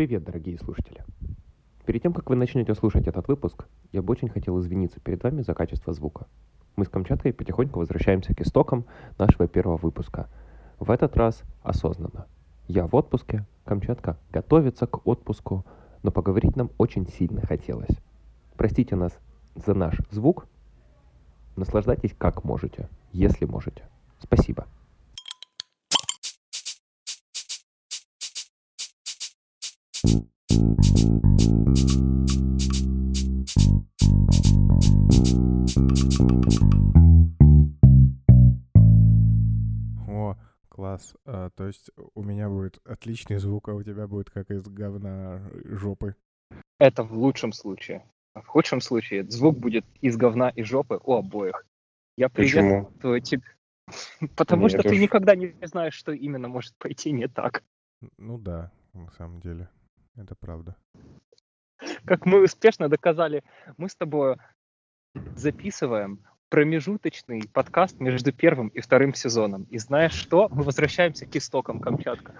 Привет, дорогие слушатели. Перед тем, как вы начнете слушать этот выпуск, я бы очень хотел извиниться перед вами за качество звука. Мы с Камчаткой потихоньку возвращаемся к истокам нашего первого выпуска. В этот раз осознанно. Я в отпуске, Камчатка готовится к отпуску, но поговорить нам очень сильно хотелось. Простите нас за наш звук. Наслаждайтесь как можете, если можете. Спасибо. О, класс. А, то есть у меня будет отличный звук, а у тебя будет как из говна жопы. Это в лучшем случае. А в худшем случае звук будет из говна и жопы у обоих. Я Почему? приветствую тебя. Потому Нет что ты уж. никогда не знаешь, что именно может пойти не так. Ну да, на самом деле. Это правда. Как мы успешно доказали, мы с тобой записываем промежуточный подкаст между первым и вторым сезоном. И знаешь что? Мы возвращаемся к истокам Камчатка.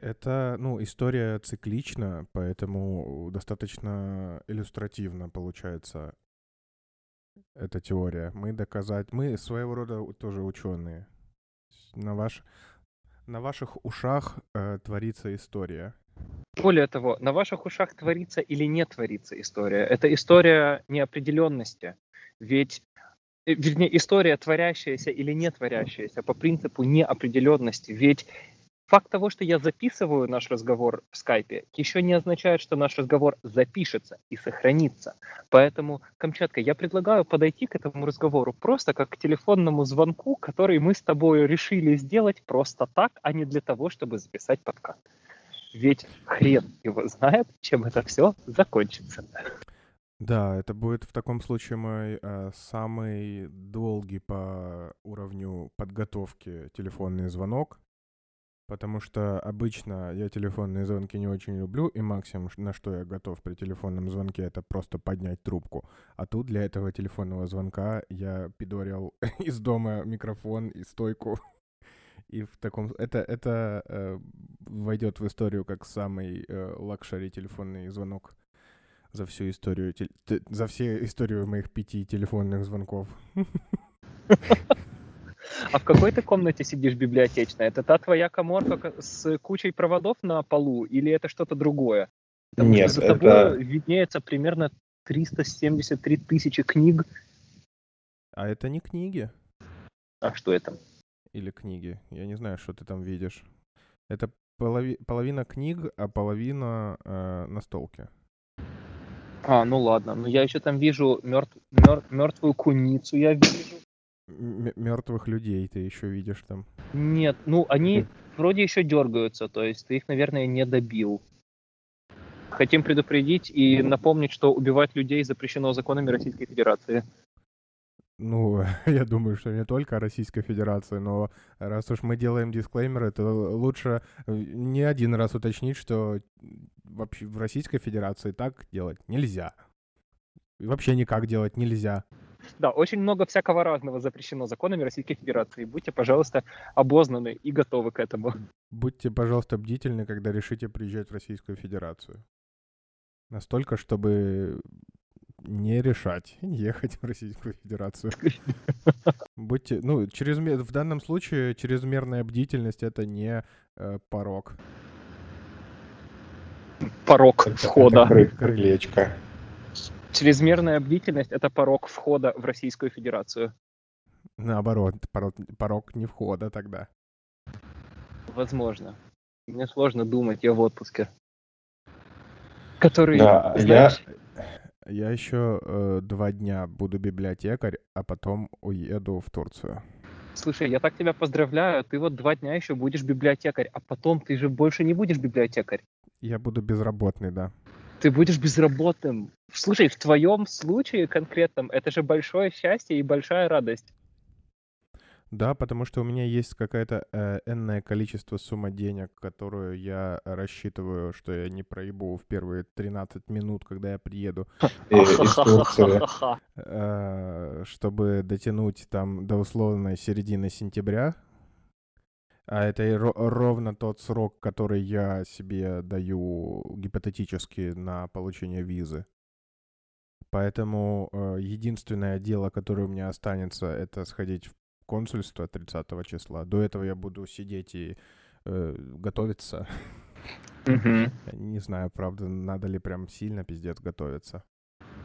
Это, ну, история циклична, поэтому достаточно иллюстративно получается эта теория. Мы доказать... Мы своего рода тоже ученые. На, ваш... на ваших ушах э, творится история. Более того, на ваших ушах творится или не творится история. Это история неопределенности. Ведь, э, вернее, история творящаяся или не творящаяся по принципу неопределенности. Ведь факт того, что я записываю наш разговор в скайпе, еще не означает, что наш разговор запишется и сохранится. Поэтому, Камчатка, я предлагаю подойти к этому разговору просто как к телефонному звонку, который мы с тобой решили сделать просто так, а не для того, чтобы записать подкаст. Ведь хрен его знает, чем это все закончится. Да, это будет в таком случае мой э, самый долгий по уровню подготовки телефонный звонок, потому что обычно я телефонные звонки не очень люблю, и максимум, на что я готов при телефонном звонке, это просто поднять трубку. А тут для этого телефонного звонка я пидорил из дома микрофон и стойку. И в таком... Это, это э, войдет в историю как самый э, luxury телефонный звонок за всю историю, тел- т- за всю историю моих пяти телефонных звонков. А в какой ты комнате сидишь библиотечная? Это та твоя каморка ка- с кучей проводов на полу или это что-то другое? Потому Нет, что за это- тобой виднеется примерно 373 тысячи книг. А это не книги А что это? Или книги? Я не знаю, что ты там видишь. Это полови- половина книг, а половина э, настолки. А, ну ладно. Ну я еще там вижу мертвую куницу, я вижу. Мертвых людей ты еще видишь там. Нет, ну они вроде еще дергаются, то есть ты их, наверное, не добил. Хотим предупредить и напомнить, что убивать людей запрещено законами Российской Федерации. Ну, я думаю, что не только Российской Федерации, но раз уж мы делаем дисклеймеры, то лучше э, не один раз уточнить, что вообще в Российской Федерации так делать нельзя. И вообще никак делать нельзя. Да, очень много всякого разного запрещено законами Российской Федерации. Будьте, пожалуйста, обознаны и готовы к этому. Будьте, пожалуйста, бдительны, когда решите приезжать в Российскую Федерацию. Настолько, чтобы не решать ехать в Российскую Федерацию. Будьте, ну, чрезмер... в данном случае чрезмерная бдительность это не э, порог. Порог Это- входа. это кры- крылечко. Чрезмерная бдительность – это порог входа в Российскую Федерацию. Наоборот, порог, порог не входа тогда. Возможно. Мне сложно думать, я в отпуске. Который, Да, знаешь, Я еще э, два дня буду библиотекарь, а потом уеду в Турцию. слушай, я так тебя поздравляю, ты вот два дня еще будешь библиотекарь, а потом ты же больше не будешь библиотекарь. Я буду безработный, да. Ты будешь безработным. Слушай, в твоем случае конкретном это же большое счастье и большая радость. Да, потому что у меня есть какое-то э, энное количество сумма денег, которую я рассчитываю, что я не проебу в первые 13 минут, когда я приеду, Э, из Турции. Ахахахаха. э, чтобы дотянуть там до условной середины сентября. А это ровно тот срок, который я себе даю гипотетически на получение визы. Поэтому э, единственное дело, которое у меня останется, это сходить в консульство 30 числа. До этого я буду сидеть и э, готовиться. Не знаю, правда, надо ли прям сильно пиздец готовиться.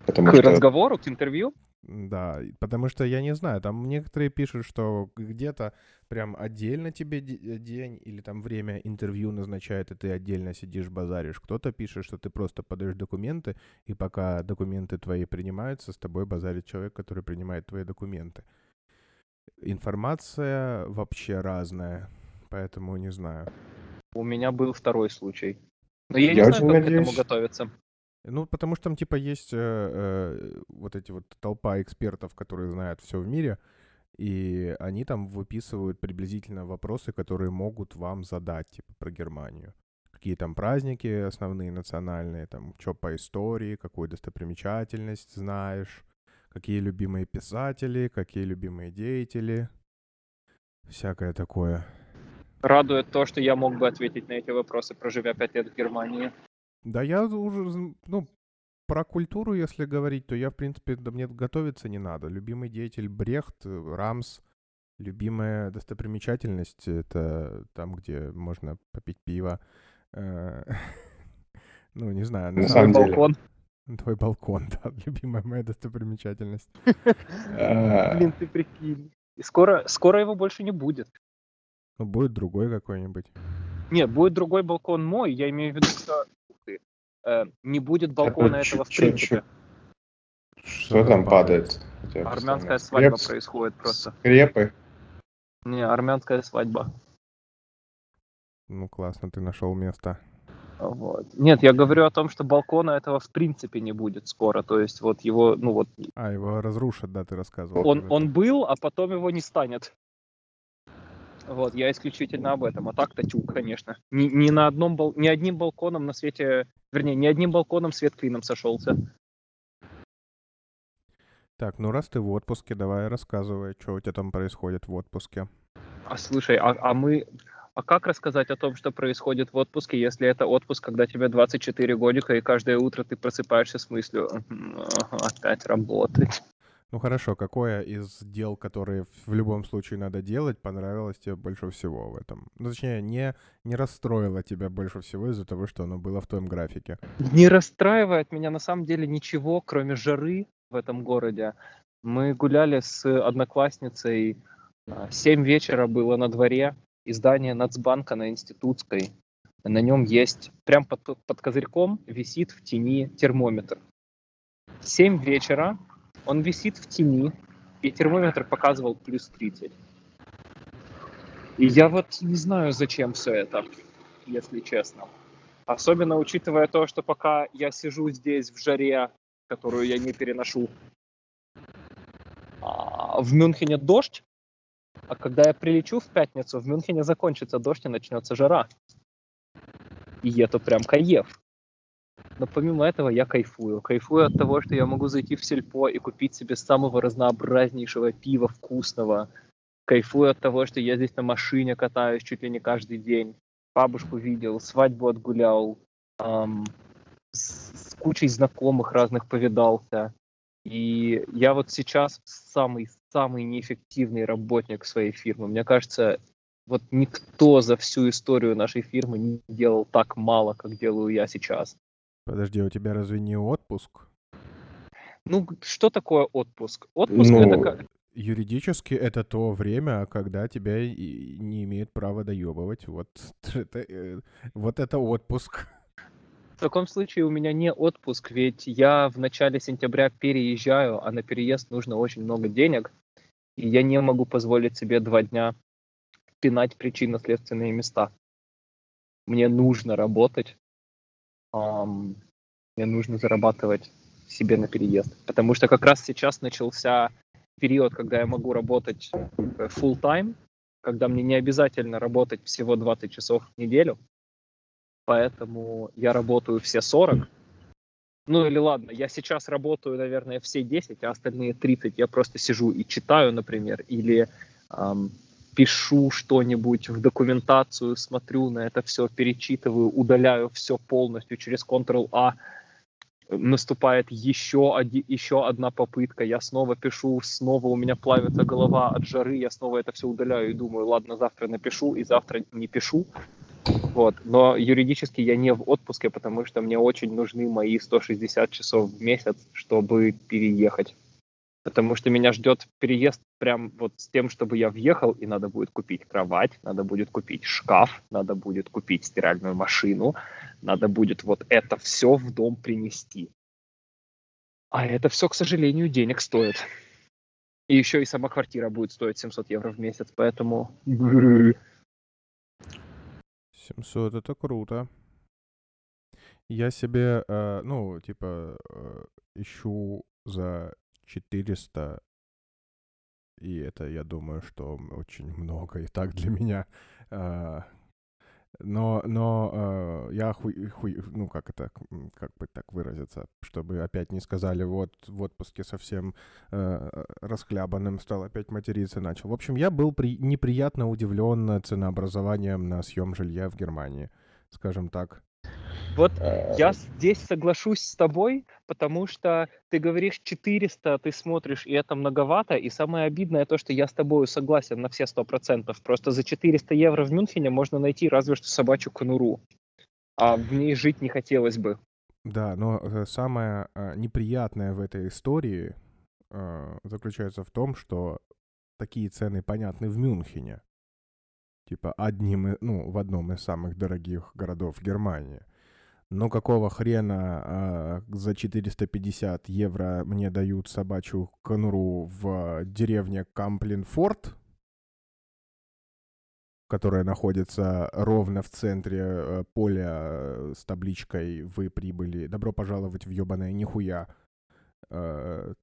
Потому К что разговору, к интервью? Да, потому что я не знаю, там некоторые пишут, что где-то прям отдельно тебе э, день или там время интервью назначают, и ты отдельно сидишь, базаришь. Кто-то пишет, что ты просто подаешь документы, и пока документы твои принимаются, с тобой базарит человек, который принимает твои документы. Информация вообще разная, поэтому не знаю. У меня был второй случай. Но я, Я не знаю, как к этому надеюсь. готовиться. Ну, потому что там, типа, есть э, э, вот эти вот толпа экспертов, которые знают все в мире, и они там выписывают приблизительно вопросы, которые могут вам задать, типа, про Германию. Какие там праздники основные, национальные, там, что по истории, какую достопримечательность знаешь, какие любимые писатели, какие любимые деятели, всякое такое. Радует то, что я мог бы ответить на эти вопросы, проживя пять лет в Германии. Да я уже, ну, про культуру, если говорить, то я, в принципе, да мне готовиться не надо. Любимый деятель Брехт, э, Рамс. Любимая достопримечательность — это там, где можно попить пиво. Э, Ну, не знаю. На самом самом деле. Балкон. Твой балкон, да, любимая моя достопримечательность. Блин, ты прикинь. И скоро, скоро его больше не будет. Ну, будет другой какой-нибудь. Нет, будет другой балкон мой. Я имею в виду, что э, не будет балкона этого в принципе. Что там падает? Армянская свадьба происходит просто. Скрепы. Не, армянская свадьба. Ну, классно, ты нашел место. Вот. Нет, я говорю о том, что балкона этого в принципе не будет скоро. То есть вот его, ну вот, А, его разрушат, да, ты рассказывал. он, он был, а потом его не станет. Вот, я исключительно об этом. А так-то тю, конечно. Ни, ни на одном бал... ни одним балконом на свете, вернее, ни одним балконом свет клином сошелся. Так, ну раз ты в отпуске, давай рассказывай, что у тебя там происходит в отпуске. А слушай, а, а мы... А как рассказать о том, что происходит в отпуске, если это отпуск, когда тебе 24 годика, и каждое утро ты просыпаешься с мыслью «Мгм, ага, опять работать. Ну хорошо, какое из дел, которые в любом случае надо делать, понравилось тебе больше всего в этом? Ну, точнее, не, не расстроило тебя больше всего из-за того, что оно было в твоем графике. Не расстраивает меня на самом деле ничего, кроме жары в этом городе. Мы гуляли с одноклассницей, 7 вечера было на дворе, и здание Нацбанка на Институтской. На нем есть, прям под, под козырьком висит в тени термометр. 7 вечера, он висит в тени, и термометр показывал плюс 30. И я вот не знаю, зачем все это, если честно. Особенно учитывая то, что пока я сижу здесь в жаре, которую я не переношу, а, в Мюнхене дождь, а когда я прилечу в пятницу, в Мюнхене закончится дождь и начнется жара. И это прям кайф. Но помимо этого я кайфую. Кайфую от того, что я могу зайти в сельпо и купить себе самого разнообразнейшего пива вкусного. Кайфую от того, что я здесь на машине катаюсь чуть ли не каждый день. Бабушку видел, свадьбу отгулял, ам, с, с кучей знакомых разных повидался. И я вот сейчас самый-самый неэффективный работник своей фирмы. Мне кажется, вот никто за всю историю нашей фирмы не делал так мало, как делаю я сейчас. Подожди, у тебя разве не отпуск? Ну, что такое отпуск? Отпуск это Ну, как... Юридически это то время, когда тебя не имеют права доебывать. Вот это, э, вот это отпуск. В таком случае у меня не отпуск, ведь я в начале сентября переезжаю, а на переезд нужно очень много денег, и я не могу позволить себе два дня пинать причинно-следственные места. Мне нужно работать, ам, мне нужно зарабатывать себе на переезд, потому что как раз сейчас начался период, когда я могу работать э, full time, когда мне не обязательно работать всего 20 часов в неделю, поэтому я работаю все 40. Ну или ладно, я сейчас работаю, наверное, все 10, а остальные 30 я просто сижу и читаю, например, или ам, пишу что-нибудь в документацию, смотрю на это все, перечитываю, удаляю все полностью через Ctrl-A, наступает еще, один, еще одна попытка, я снова пишу, снова у меня плавится голова от жары, я снова это все удаляю и думаю, ладно, завтра напишу, и завтра не пишу. Вот. Но юридически я не в отпуске, потому что мне очень нужны мои 160 часов в месяц, чтобы переехать. Потому что меня ждет переезд прям вот с тем, чтобы я въехал, и надо будет купить кровать, надо будет купить шкаф, надо будет купить стиральную машину, надо будет вот это все в дом принести. А это все, к сожалению, денег стоит. И еще и сама квартира будет стоить 700 евро в месяц, поэтому... 700 это круто. Я себе, э, ну, типа, э, ищу за 400, и это, я думаю, что очень много и так для меня. Но, но э, я хуй, хуй, ну как это, как бы так выразиться, чтобы опять не сказали, вот в отпуске совсем э, расхлябанным стал, опять материться начал. В общем, я был при, неприятно удивлен ценообразованием на съем жилья в Германии, скажем так. Вот я здесь соглашусь с тобой, потому что ты говоришь 400, ты смотришь, и это многовато, и самое обидное то, что я с тобой согласен на все 100%. Просто за 400 евро в Мюнхене можно найти разве что собачью конуру, а в ней жить не хотелось бы. Да, но э, самое э, неприятное в этой истории э, заключается в том, что такие цены понятны в Мюнхене. Типа одним, ну, в одном из самых дорогих городов Германии – но какого хрена а, за 450 евро мне дают собачью конуру в деревне Камплинфорд, которая находится ровно в центре э, поля э, с табличкой «Вы прибыли, добро пожаловать в ёбаное нихуя». Э,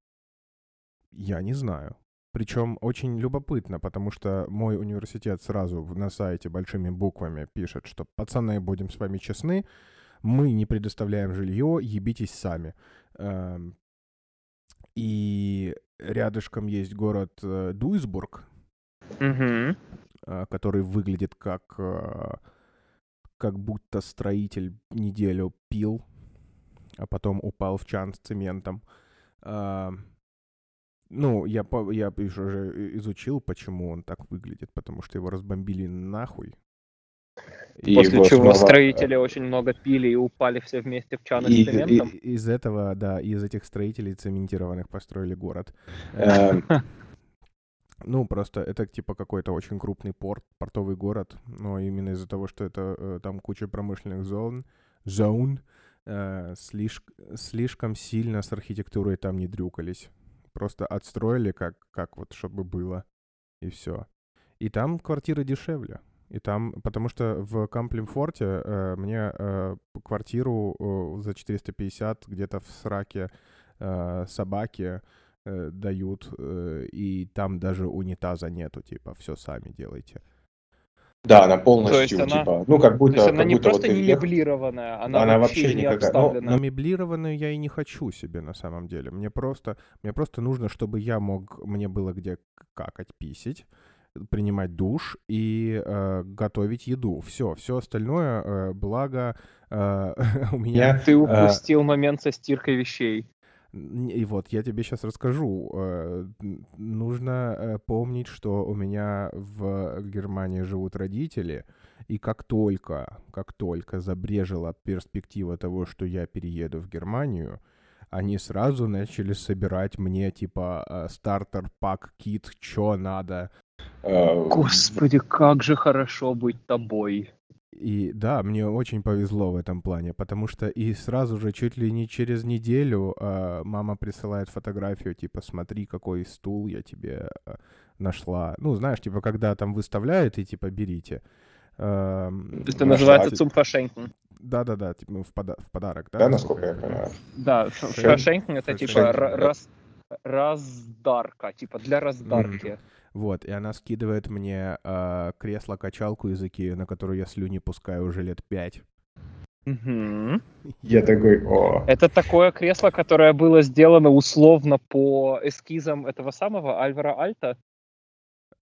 я не знаю. Причем очень любопытно, потому что мой университет сразу на сайте большими буквами пишет, что «Пацаны, будем с вами честны, мы не предоставляем жилье, ебитесь сами. Эм, и рядышком есть город э, Дуйсбург, угу. который выглядит как, э, как будто строитель неделю пил, а потом упал в чан с цементом. Эм, ну, я, я уже изучил, почему он так выглядит, потому что его разбомбили нахуй и После чего снова... строители очень много пили и упали все вместе в чаны и, с цементом. И, из этого, да, из этих строителей цементированных построили город. Эм. Ну, просто это типа какой-то очень крупный порт, портовый город, но именно из-за того, что это э, там куча промышленных зон, зон, э, слишк, слишком сильно с архитектурой там не дрюкались. Просто отстроили как, как вот, чтобы было, и все. И там квартиры дешевле. И там, потому что в Камплимфорте э, мне э, квартиру э, за 450 где-то в сраке э, собаки э, дают, э, и там даже унитаза нету, типа, все сами делайте. Да, она полностью, то есть она, типа, ну, как будто... То есть она как не будто просто вот не меблированная, она, она вообще, вообще не никакая. обставлена. Но меблированную я и не хочу себе на самом деле. Мне просто, мне просто нужно, чтобы я мог, мне было где какать, писить, принимать душ и э, готовить еду. Все, все остальное, э, благо э, у меня... Ты упустил э, момент со стиркой вещей. И вот я тебе сейчас расскажу. Э, нужно э, помнить, что у меня в Германии живут родители, и как только, как только забрежила перспектива того, что я перееду в Германию, они сразу начали собирать мне типа э, стартер пак кит, что надо, Э, Господи, как же хорошо быть тобой. И да, мне очень повезло в этом плане, потому что и сразу же, чуть ли не через неделю, э, мама присылает фотографию, типа, смотри, какой стул я тебе э, нашла. Ну, знаешь, типа, когда там выставляют, и типа, берите. Э, это называется цумфашенькин. Да-да-да, типа, в, пода- в подарок, да? Да, насколько я понимаю. Да, фашенькин это типа раз, раздарка, типа для раздарки. Mm-hmm. Вот, и она скидывает мне э, кресло-качалку из Икеи, на которую я слюни пускаю уже лет пять. Угу. Я такой, о. Это такое кресло, которое было сделано условно по эскизам этого самого Альвара Альта?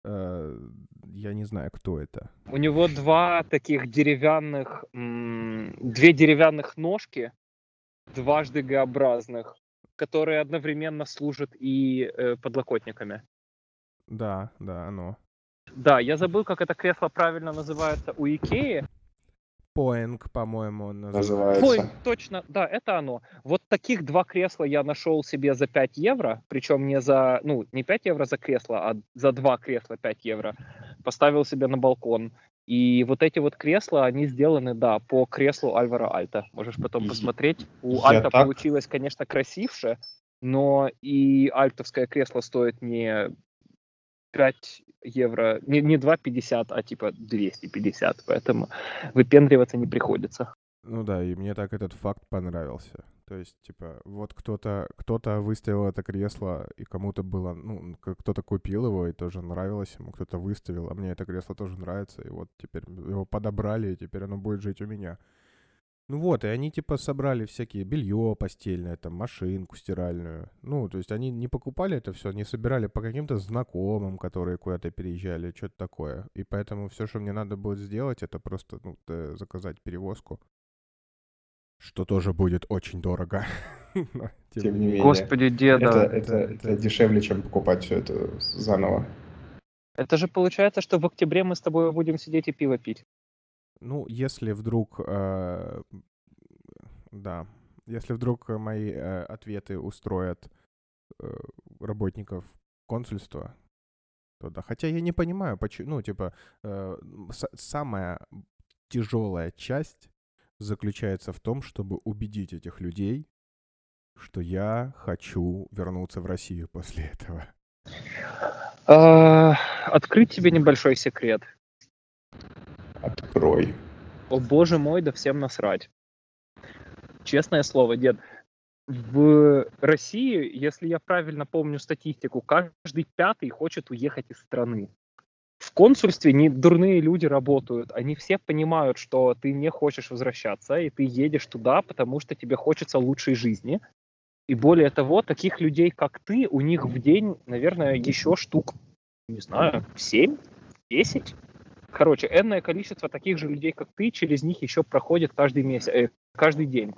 Э, я не знаю, кто это. У него два таких деревянных, две деревянных ножки, дважды Г-образных, которые одновременно служат и э, подлокотниками. Да, да, оно. Да, я забыл, как это кресло правильно называется у Икеи. Поинг, по-моему, он называется. Поинг, точно, да, это оно. Вот таких два кресла я нашел себе за 5 евро, причем не за, ну, не 5 евро за кресло, а за два кресла 5 евро. Поставил себе на балкон. И вот эти вот кресла, они сделаны, да, по креслу Альвара Альта. Можешь потом посмотреть. У я Альта так... получилось, конечно, красивше, но и альтовское кресло стоит не 5 евро, не, не 2,50, а типа 250, поэтому выпендриваться не приходится. Ну да, и мне так этот факт понравился. То есть, типа, вот кто-то кто-то выставил это кресло, и кому-то было, ну, кто-то купил его, и тоже нравилось ему, кто-то выставил, а мне это кресло тоже нравится, и вот теперь его подобрали, и теперь оно будет жить у меня. Ну вот, и они типа собрали всякие белье постельное, там, машинку стиральную. Ну, то есть они не покупали это все, они собирали по каким-то знакомым, которые куда-то переезжали, что-то такое. И поэтому все, что мне надо будет сделать, это просто ну, заказать перевозку. Что тоже будет очень дорого. Но, тем, тем не менее. Господи, деда. Это, это, это дешевле, чем покупать все это заново. Это же получается, что в октябре мы с тобой будем сидеть и пиво пить. Ну, если вдруг, э, да, если вдруг мои э, ответы устроят э, работников консульства, то да. Хотя я не понимаю, почему, ну, типа, э, самая тяжелая часть заключается в том, чтобы убедить этих людей, что я хочу вернуться в Россию после этого. А, открыть тебе небольшой секрет. Открой. О боже мой, да всем насрать. Честное слово, дед. В России, если я правильно помню статистику, каждый пятый хочет уехать из страны. В консульстве не дурные люди работают. Они все понимают, что ты не хочешь возвращаться, и ты едешь туда, потому что тебе хочется лучшей жизни. И более того, таких людей, как ты, у них в день, наверное, еще штук, не знаю, 7, 10. Короче, энное количество таких же людей, как ты, через них еще проходит каждый месяц, э, каждый день.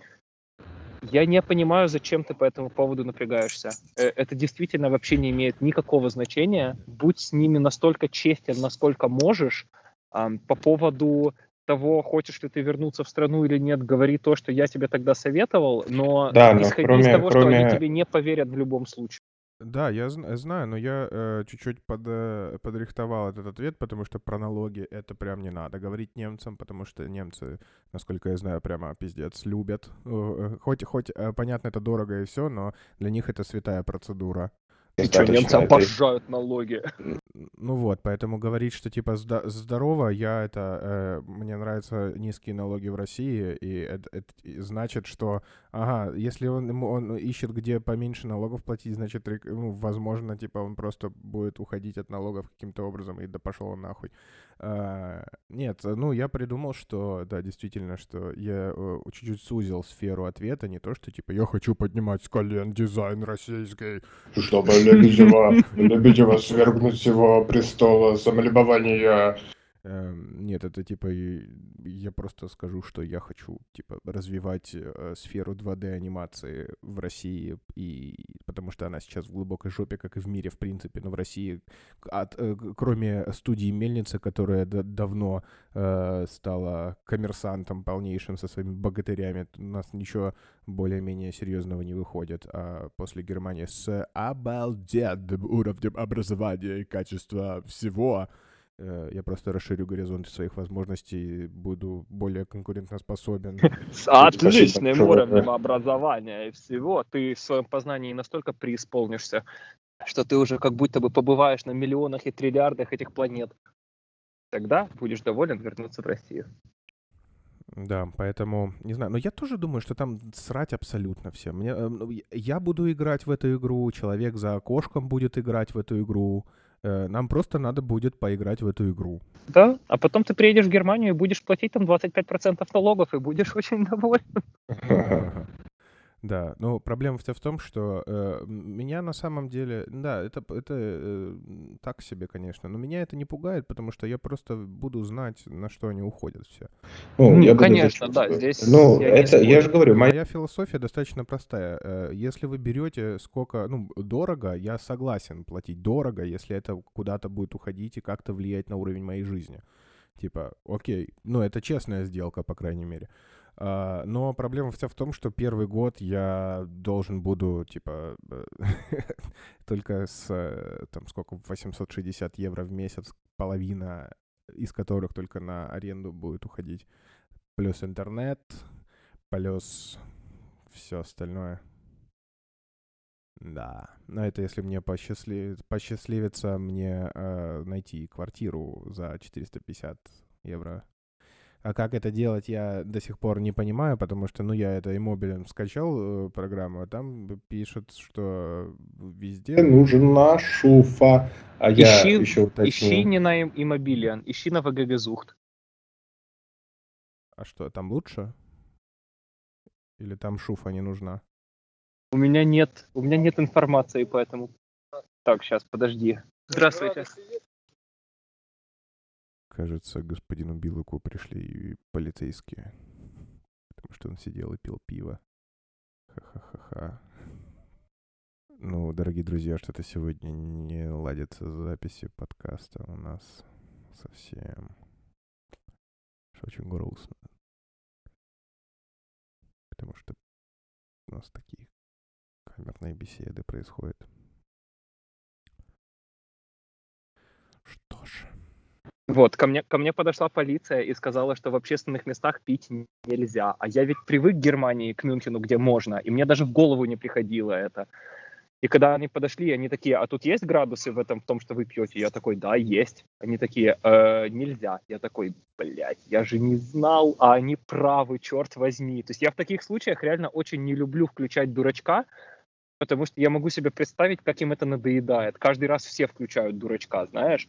Я не понимаю, зачем ты по этому поводу напрягаешься. Э, это действительно вообще не имеет никакого значения. Будь с ними настолько честен, насколько можешь. По поводу того, хочешь ли ты вернуться в страну или нет, говори то, что я тебе тогда советовал, но да, исходи кроме, из того, кроме... что они тебе не поверят в любом случае. Да, я знаю, но я э, чуть-чуть под, э, подрихтовал этот ответ, потому что про налоги это прям не надо говорить немцам, потому что немцы, насколько я знаю, прямо пиздец любят. Э, хоть, хоть э, понятно, это дорого и все, но для них это святая процедура. И что, немцы обожают налоги. Ну вот, поэтому говорить, что типа здорово, я это... Э, мне нравятся низкие налоги в России, и это, это значит, что, ага, если он, он ищет, где поменьше налогов платить, значит, ну, возможно, типа он просто будет уходить от налогов каким-то образом, и да пошел он нахуй. А, нет, ну я придумал, что, да, действительно, что я чуть-чуть сузил сферу ответа, не то, что типа я хочу поднимать с колен дизайн российский. Чтобы Лебедева, Лебедева свергнуть его престола самолюбования нет, это типа я просто скажу, что я хочу типа развивать э, сферу 2D анимации в России, и потому что она сейчас в глубокой жопе, как и в мире в принципе, но в России, от, э, кроме студии Мельница, которая давно э, стала коммерсантом полнейшим со своими богатырями, у нас ничего более-менее серьезного не выходит, а после Германии с обалденным уровнем образования и качества всего я просто расширю горизонты своих возможностей, буду более конкурентоспособен. С отличным уровнем образования и всего. Ты в своем познании настолько преисполнишься, что ты уже как будто бы побываешь на миллионах и триллиардах этих планет. Тогда будешь доволен вернуться в Россию. Да, поэтому, не знаю, но я тоже думаю, что там срать абсолютно все. Мне, э, ну, я буду играть в эту игру, человек за окошком будет играть в эту игру, Э, нам просто надо будет поиграть в эту игру. Да, а потом ты приедешь в Германию и будешь платить там 25% налогов, и будешь очень доволен. Да, но проблема вся в том, что э, меня на самом деле, да, это, это э, так себе, конечно, но меня это не пугает, потому что я просто буду знать, на что они уходят все. Ну, я буду конечно, зачитывать. да, здесь Ну, я это, я же говорю, моя Моя философия достаточно простая. Э, Если вы берете сколько, ну, дорого, я согласен платить дорого, если это куда-то будет уходить и как-то влиять на уровень моей жизни. Типа, окей, ну, это честная сделка, по крайней мере. А, Но проблема вся в том, что первый год я должен буду, типа, только с, э, там, сколько, 860 евро в месяц, половина из которых только на аренду будет уходить. Плюс интернет, плюс все остальное. Да, но это если мне посчастли- посчастливится мне э, найти квартиру за 450 евро. А как это делать, я до сих пор не понимаю, потому что, ну, я это иммобилем скачал э, программу, а там пишут, что везде... нужна шуфа, а я Ищи- еще уточню. Ищи не на им- Immobilien, ищи на ВГГ Зухт. А что, там лучше? Или там шуфа не нужна? У меня нет, у меня нет информации, поэтому... Так, сейчас, подожди. Здравствуйте. Кажется, господину Билыку пришли полицейские. Потому что он сидел и пил пиво. Ха-ха-ха-ха. Ну, дорогие друзья, что-то сегодня не ладится с записью подкаста у нас совсем. Что очень грустно. Потому что у нас такие камерные беседы происходят. Что ж. Вот, ко мне, ко мне подошла полиция и сказала, что в общественных местах пить нельзя. А я ведь привык к Германии, к Мюнхену, где можно, и мне даже в голову не приходило это. И когда они подошли, они такие, а тут есть градусы в этом, в том, что вы пьете? Я такой, да, есть. Они такие, «Э, нельзя. Я такой, блядь, я же не знал, а они правы, черт возьми. То есть я в таких случаях реально очень не люблю включать дурачка, потому что я могу себе представить, как им это надоедает. Каждый раз все включают дурачка, знаешь?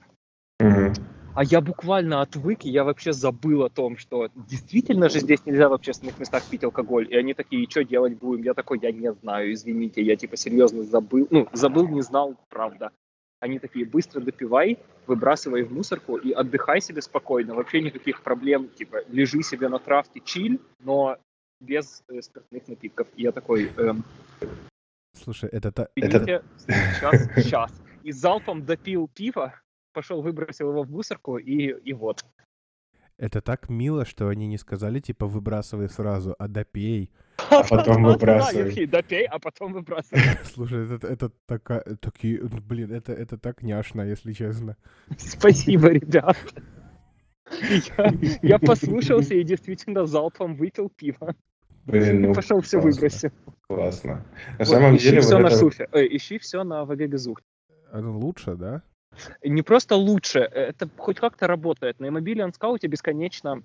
Мгм. А я буквально отвык, и я вообще забыл о том, что действительно же здесь нельзя в общественных местах пить алкоголь. И они такие, что делать будем? Я такой, я не знаю, извините, я типа серьезно забыл. Ну, забыл, не знал, правда. Они такие, быстро допивай, выбрасывай в мусорку и отдыхай себе спокойно. Вообще никаких проблем, типа, лежи себе на травке, чиль, но без э, спиртных напитков. И я такой, эм, Слушай, это та... Идите, сейчас, сейчас. И залпом допил пиво, пошел, выбросил его в мусорку, и, и вот. Это так мило, что они не сказали, типа, выбрасывай сразу, а допей. А потом Да, выбрасывай. Допей, а потом выбрасывай. Слушай, это, это такая... Такие... Блин, это, это так няшно, если честно. Спасибо, ребят. Я, я послушался и действительно залпом выпил пиво. Блин, ну, Пошел все выбросил. Классно. На Вот, самом ищи деле, все вот на это- шуфе. Э, ищи все на ВГ Газух. Оно лучше, да? Не просто лучше, это хоть как-то работает. На Immobilian Scout бесконечно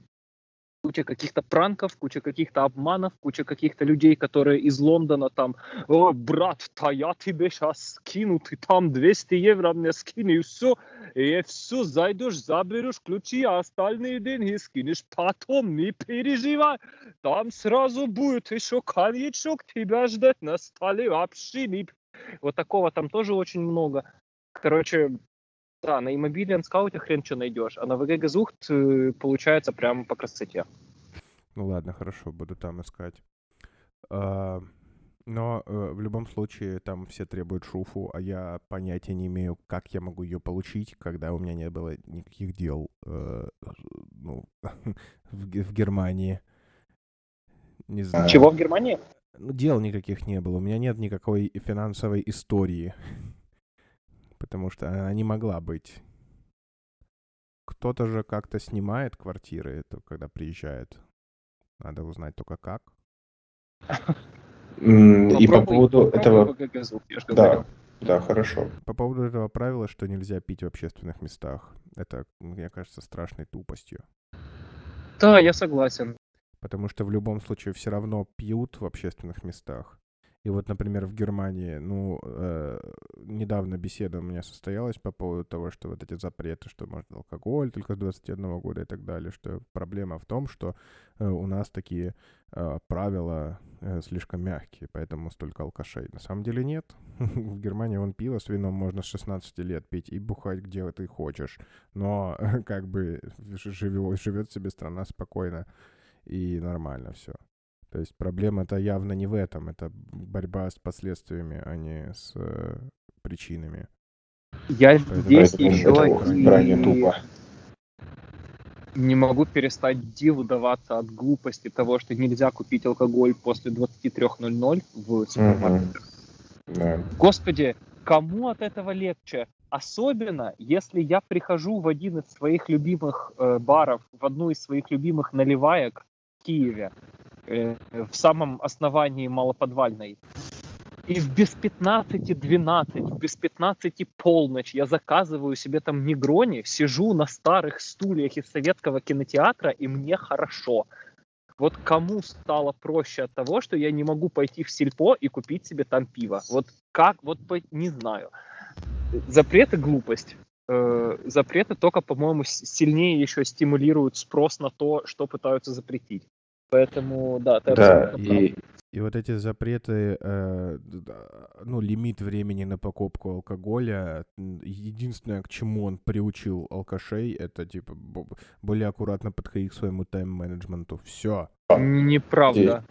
куча каких-то пранков, куча каких-то обманов, куча каких-то людей, которые из Лондона там, о, брат, та я тебе сейчас скину, ты там 200 евро мне скинь, и все, и все, зайдешь, заберешь ключи, а остальные деньги скинешь потом, не переживай, там сразу будет еще коньячок тебя ждать на столе, вообще не... Вот такого там тоже очень много. Короче, да, на Immobilian скауте хрен что найдешь, а на ВГ Газухт получается прям по красоте. Ну ладно, хорошо, буду там искать. А, но э, в любом случае там все требуют шуфу, а я понятия не имею, как я могу ее получить, когда у меня не было никаких дел э, ну, в, в Германии. Не знаю. Чего в Германии? Ну, дел никаких не было. У меня нет никакой финансовой истории. Потому что она не могла быть. Кто-то же как-то снимает квартиры, то когда приезжает. Надо узнать только как. И по поводу этого... Да, да, хорошо. По поводу этого правила, что нельзя пить в общественных местах. Это, мне кажется, страшной тупостью. Да, я согласен. Потому что в любом случае все равно пьют в общественных местах. И вот, например, в Германии, ну, э, недавно беседа у меня состоялась по поводу того, что вот эти запреты, что можно алкоголь только с 21 года и так далее, что проблема в том, что э, у нас такие э, правила э, слишком мягкие, поэтому столько алкашей. На самом деле нет. в Германии вон пиво с вином можно с 16 лет пить и бухать где ты хочешь, но как бы живет, живет себе страна спокойно и нормально все. То есть проблема-то явно не в этом, это борьба с последствиями, а не с э, причинами. Я Поэтому здесь это еще крайне тупо. не могу перестать диву даваться от глупости того, что нельзя купить алкоголь после 23.00 в супермаркетах. Да. Господи, кому от этого легче? Особенно, если я прихожу в один из своих любимых э, баров, в одну из своих любимых наливаек в Киеве, э, в самом основании малоподвальной. И в без 15-12, в без 15 полночь я заказываю себе там негрони, сижу на старых стульях из советского кинотеатра, и мне хорошо. Вот кому стало проще от того, что я не могу пойти в сельпо и купить себе там пиво? Вот как, вот не знаю. Запреты глупость. Э, запреты только, по-моему, сильнее еще стимулируют спрос на то, что пытаются запретить. Поэтому, да, ты Да, прав. и И вот эти запреты, э, ну, лимит времени на покупку алкоголя, единственное, к чему он приучил алкашей, это, типа, бо- более аккуратно подходить к своему тайм-менеджменту. Все. Неправда.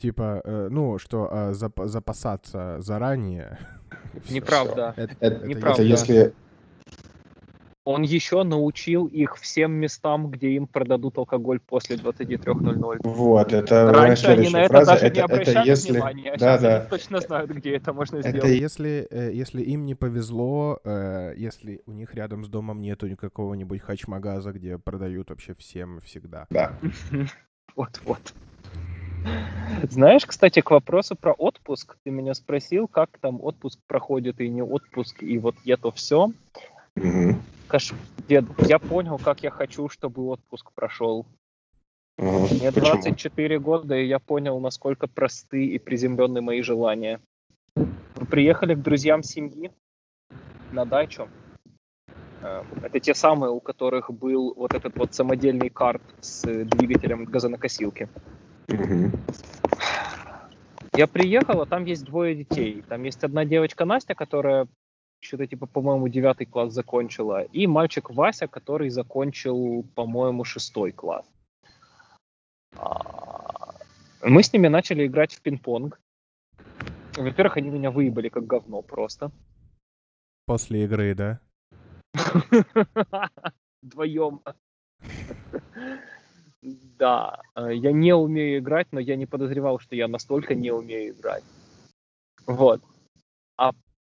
Типа, э, ну, что э, зап- запасаться заранее. Неправда. Это, это, это Неправда. это если Он еще научил их всем местам, где им продадут алкоголь после 23.00. вот это Раньше они на это фраза, даже не это, это обращали если внимания, а да сейчас да они точно знают, где это можно Это сделать. Если, э, если им не повезло, э, если у них рядом с домом нету никакого-нибудь хачмагаза, где продают вообще всем всегда. да Вот-вот. Знаешь, кстати, к вопросу про отпуск. Ты меня спросил, как там отпуск проходит и не отпуск, и вот это все. Дед, я понял, как я хочу, чтобы отпуск прошел. Мгм. Мне Почему? 24 года, и я понял, насколько просты и приземлены мои желания. Мы приехали к друзьям семьи на дачу. Э, Это те самые, у которых был вот этот вот самодельный карт с двигателем газонокосилки. Мгм. Я приехал, а там есть двое детей. Там есть одна девочка Настя, которая что-то типа, по-моему, девятый класс закончила, и мальчик Вася, который закончил, по-моему, шестой класс. А, Мы с ними начали играть в пинг-понг. Во-первых, они меня выебали как говно просто. После игры, да? Вдвоем. Да, э, я не умею играть, но я не подозревал, что я настолько не умею играть. Вот.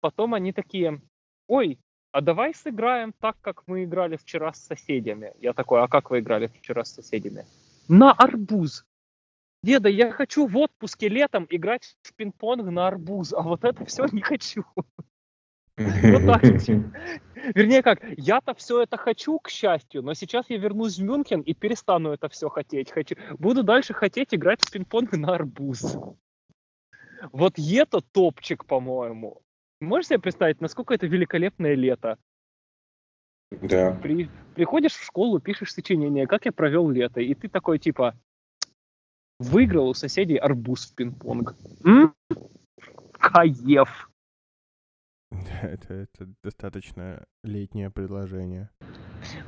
Потом они такие, ой, а давай сыграем так, как мы играли вчера с соседями. Я такой, а как вы играли вчера с соседями? На арбуз. Деда, я хочу в отпуске летом играть в пинг-понг на арбуз, а вот это все не хочу. Вот так. Вернее как, я-то все это хочу, к счастью, но сейчас я вернусь в Мюнхен и перестану это все хотеть. Хочу... Буду дальше хотеть играть в пинг-понг на арбуз. Вот это топчик, по-моему. Можешь себе представить, насколько это великолепное лето? Да. При... Приходишь в школу, пишешь сочинение, как я провел лето, и ты такой типа выиграл у соседей арбуз в пинг-понг. М? Каев. Это, это достаточно летнее предложение.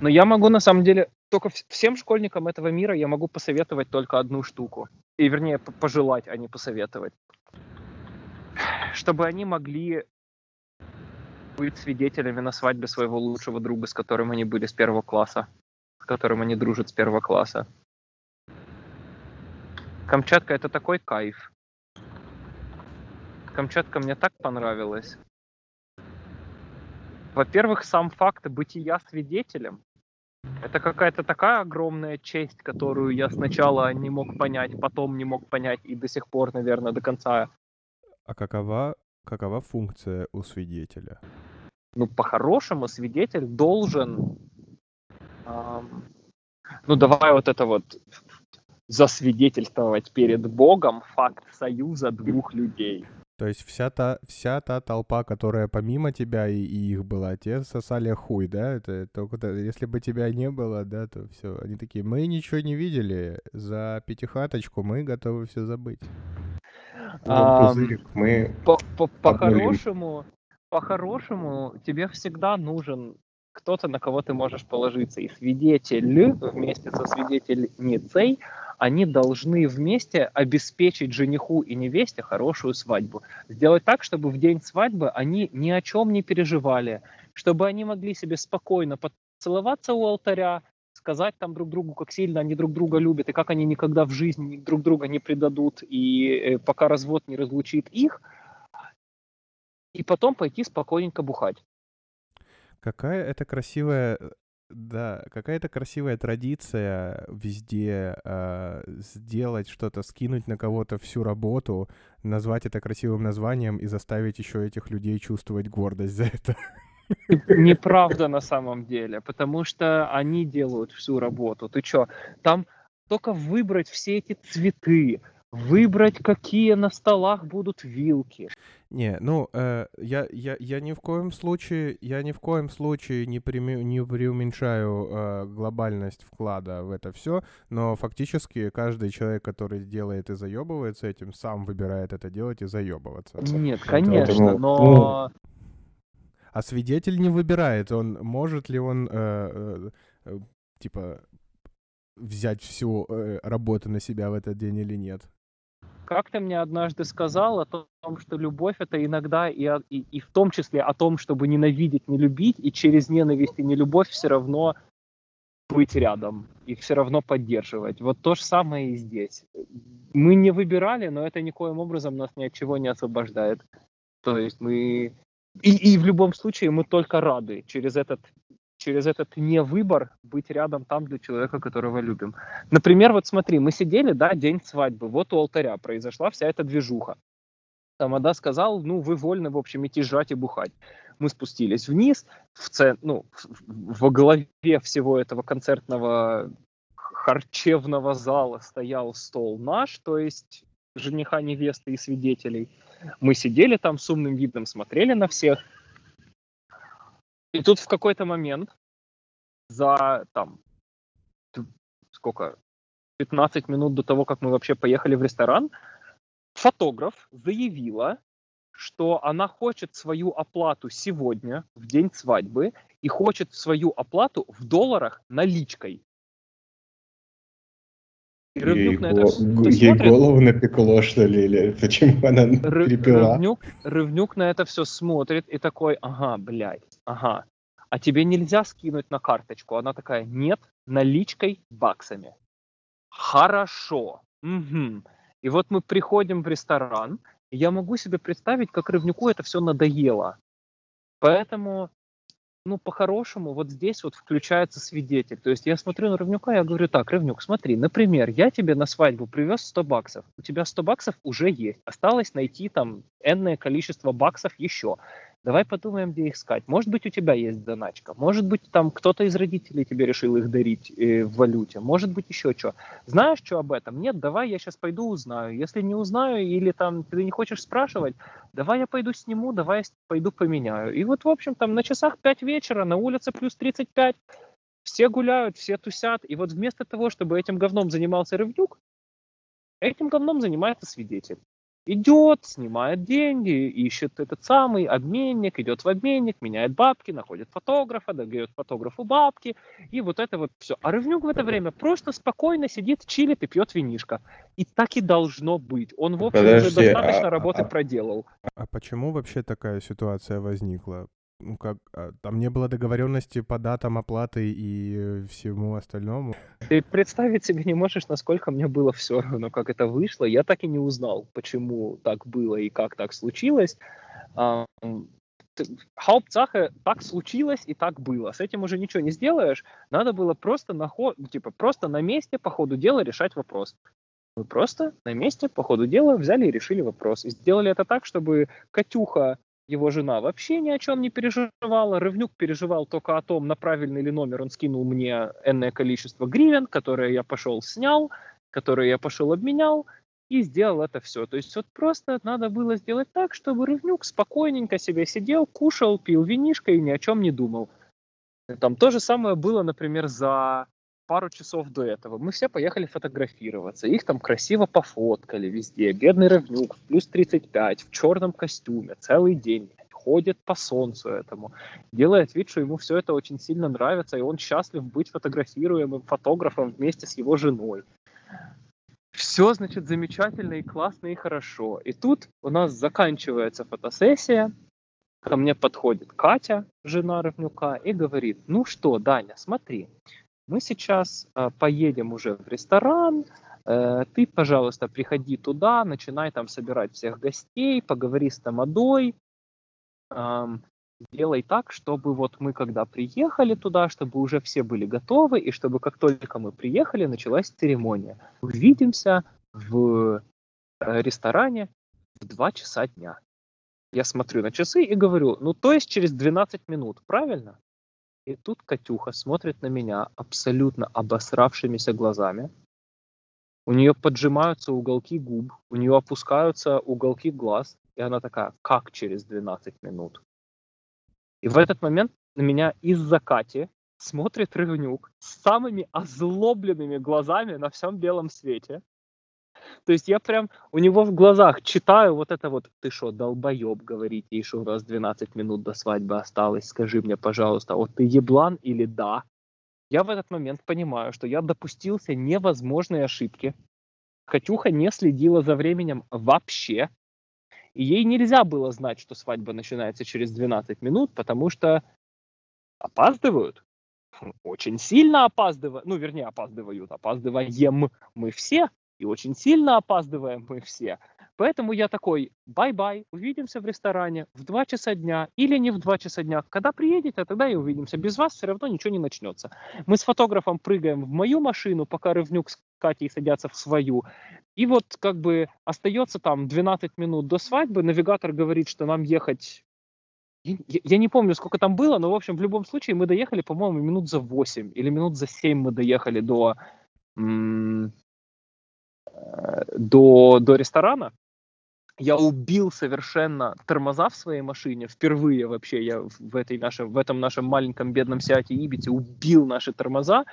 Но я могу на самом деле только вс- всем школьникам этого мира я могу посоветовать только одну штуку. И вернее пожелать, а не посоветовать. Чтобы они могли быть свидетелями на свадьбе своего лучшего друга, с которым они были с первого класса, с которым они дружат с первого класса. Камчатка это такой кайф. Камчатка мне так понравилась. Во-первых, сам факт бытия свидетелем это какая-то такая огромная честь, которую я сначала не мог понять, потом не мог понять и до сих пор, наверное, до конца. А какова, какова функция у свидетеля? Ну, по-хорошему, свидетель должен, ам, ну, давай вот это вот засвидетельствовать перед Богом факт союза двух людей. То есть вся та, вся та толпа, которая помимо тебя и, и их была, те сосали хуй, да? Это только то- если бы тебя не было, да, то все. Они такие, мы ничего не видели, за пятихаточку мы готовы все забыть. Пузырик. Мы По- по-. По-хорошему, по-хорошему, тебе всегда нужен кто-то, на кого ты можешь положиться. И свидетель вместе со свидетельницей, они должны вместе обеспечить жениху и невесте хорошую свадьбу. Сделать так, чтобы в день свадьбы они ни о чем не переживали, чтобы они могли себе спокойно поцеловаться у алтаря, сказать там друг другу, как сильно они друг друга любят, и как они никогда в жизни друг друга не предадут, и э, пока развод не разлучит их, и потом пойти спокойненько бухать. Какая это красивая, э, да, какая-то красивая традиция везде а, сделать что-то, скинуть на кого-то всю работу, назвать это красивым названием и заставить еще этих людей чувствовать гордость за это. Неправда на самом деле, потому что они делают всю работу. Ты чё, там только выбрать все эти цветы, выбрать, какие на столах будут вилки. Не, ну, э, я, я, я ни в коем случае, я ни в коем случае не, преме- не преуменьшаю э, глобальность вклада в это все, но фактически каждый человек, который делает и заебывается этим, сам выбирает это делать и заебываться. Нет, конечно, Поэтому, но А свидетель не выбирает, он может ли он, э, э, э, типа, взять всю э, работу на себя в этот день или нет. как ты мне однажды сказал о том, что любовь это иногда и, и, и в том числе о том, чтобы ненавидеть, не любить, и через ненависть и нелюбовь все равно быть рядом и все равно поддерживать. Вот то же самое и здесь. Мы не выбирали, но это никоим образом нас ни от чего не освобождает. То есть мы... И, и в любом случае мы только рады через этот через этот невыбор быть рядом там для человека, которого любим. Например, вот смотри, мы сидели, да, день свадьбы, вот у алтаря произошла вся эта движуха. Тамада сказал, ну, вы вольны, в общем, идти жрать и бухать. Мы спустились вниз, в цен, ну, во главе всего этого концертного харчевного зала стоял стол наш, то есть жениха, невесты и свидетелей. Мы сидели там с умным видом, смотрели на всех. И тут в какой-то момент за там сколько 15 минут до того, как мы вообще поехали в ресторан, фотограф заявила, что она хочет свою оплату сегодня, в день свадьбы, и хочет свою оплату в долларах наличкой. И ей, на это го- ей голову напекло, что ли, или почему она Ры- перепила? Рывнюк, Рывнюк на это все смотрит и такой, ага, блядь, ага. А тебе нельзя скинуть на карточку? Она такая, нет, наличкой баксами. Хорошо. Мгм. И вот мы приходим в ресторан, и я могу себе представить, как Рывнюку это все надоело. Поэтому, ну, по-хорошему, вот здесь вот включается свидетель. То есть я смотрю на Рывнюка, я говорю, так, Рывнюк, смотри, например, я тебе на свадьбу привез 100 баксов. У тебя 100 баксов уже есть. Осталось найти там энное количество баксов еще. Давай подумаем, где их искать. Может быть, у тебя есть заначка. Может быть, там кто-то из родителей тебе решил их дарить э, в валюте. Может быть, еще что. Знаешь, что об этом? Нет, давай я сейчас пойду узнаю. Если не узнаю или там ты не хочешь спрашивать, давай я пойду сниму, давай я пойду поменяю. И вот, в общем, там на часах 5 вечера, на улице плюс 35, все гуляют, все тусят. И вот вместо того, чтобы этим говном занимался Рывнюк, этим говном занимается свидетель. Идет, снимает деньги, ищет этот самый обменник, идет в обменник, меняет бабки, находит фотографа, дает фотографу бабки, и вот это вот все. А Рывнюк в это время просто спокойно сидит, чилит и пьет винишко. И так и должно быть. Он, в общем, уже Подожди, достаточно а- работы а- проделал. А почему вообще такая ситуация возникла? Ну как, а, там не было договоренности по датам оплаты и всему остальному. Ты представить себе не можешь, насколько мне было все равно, как это вышло. Я так и не узнал, почему так было и как так случилось. Hauptsache, так случилось и так было. С этим уже ничего не сделаешь. Надо было просто на ход, типа просто на месте по ходу дела решать вопрос. Мы просто на месте по ходу дела взяли и решили вопрос. И сделали это так, чтобы Катюха, его жена, вообще ни о чем не переживала. Рывнюк переживал только о том, на правильный ли номер он скинул мне энное количество гривен, которые я пошел снял, которые я пошел обменял. и сделал это все. То есть вот просто надо было сделать так, чтобы Рывнюк спокойненько себе сидел, кушал, пил винишко и ни о чем не думал. Там то же самое было, например, за пару часов до этого. Мы все поехали фотографироваться. Их там красиво пофоткали везде. Бедный Рывнюк в плюс 35, в черном костюме, целый день ходит по солнцу этому, делает вид, что ему все это очень сильно нравится, и он счастлив быть фотографируемым фотографом вместе с его женой все, значит, замечательно и классно и хорошо. И тут у нас заканчивается фотосессия, ко мне подходит Катя, жена Равнюка, и говорит, ну что, Даня, смотри, мы сейчас э, поедем уже в ресторан, э, ты, пожалуйста, приходи туда, начинай там собирать всех гостей, поговори с Тамадой, сделай так, чтобы вот мы когда приехали туда, чтобы уже все были готовы, и чтобы как только мы приехали, началась церемония. Увидимся в э, ресторане в 2 часа дня. Я смотрю на часы и говорю, ну то есть через 12 минут, правильно? И тут Катюха смотрит на меня абсолютно обосравшимися глазами. У нее поджимаются уголки губ, у нее опускаются уголки глаз, и она такая, как через 12 минут? И в этот момент на меня из-за Кати смотрит Рывнюк с самыми озлобленными глазами на всем белом свете. То есть я прям у него в глазах читаю вот это вот, ты что, долбоеб, говорите, еще у нас 12 минут до свадьбы осталось, скажи мне, пожалуйста, вот ты еблан или да? Я в этот момент понимаю, что я допустился невозможной ошибки. Катюха не следила за временем вообще. И ей нельзя было знать, что свадьба начинается через 12 минут, потому что опаздывают. Очень сильно опаздывают. Ну, вернее, опаздывают. Опаздываем мы все. И очень сильно опаздываем мы все. Поэтому я такой, bye-bye, увидимся в ресторане в 2 часа дня или не в 2 часа дня. Когда приедете, тогда и увидимся. Без вас все равно ничего не начнется. Мы с фотографом прыгаем в мою машину, пока Рывнюк с Катей садятся в свою. И вот как бы остается там 12 минут до свадьбы. Навигатор говорит, что нам ехать я, не помню, сколько там было, но, в общем, в любом случае мы доехали, по-моему, минут за 8 или минут за 7 мы доехали до, м- до, до ресторана я убил совершенно тормоза в своей машине. Впервые вообще я в, этой нашем, в этом нашем маленьком бедном Сиате Ибите убил наши тормоза.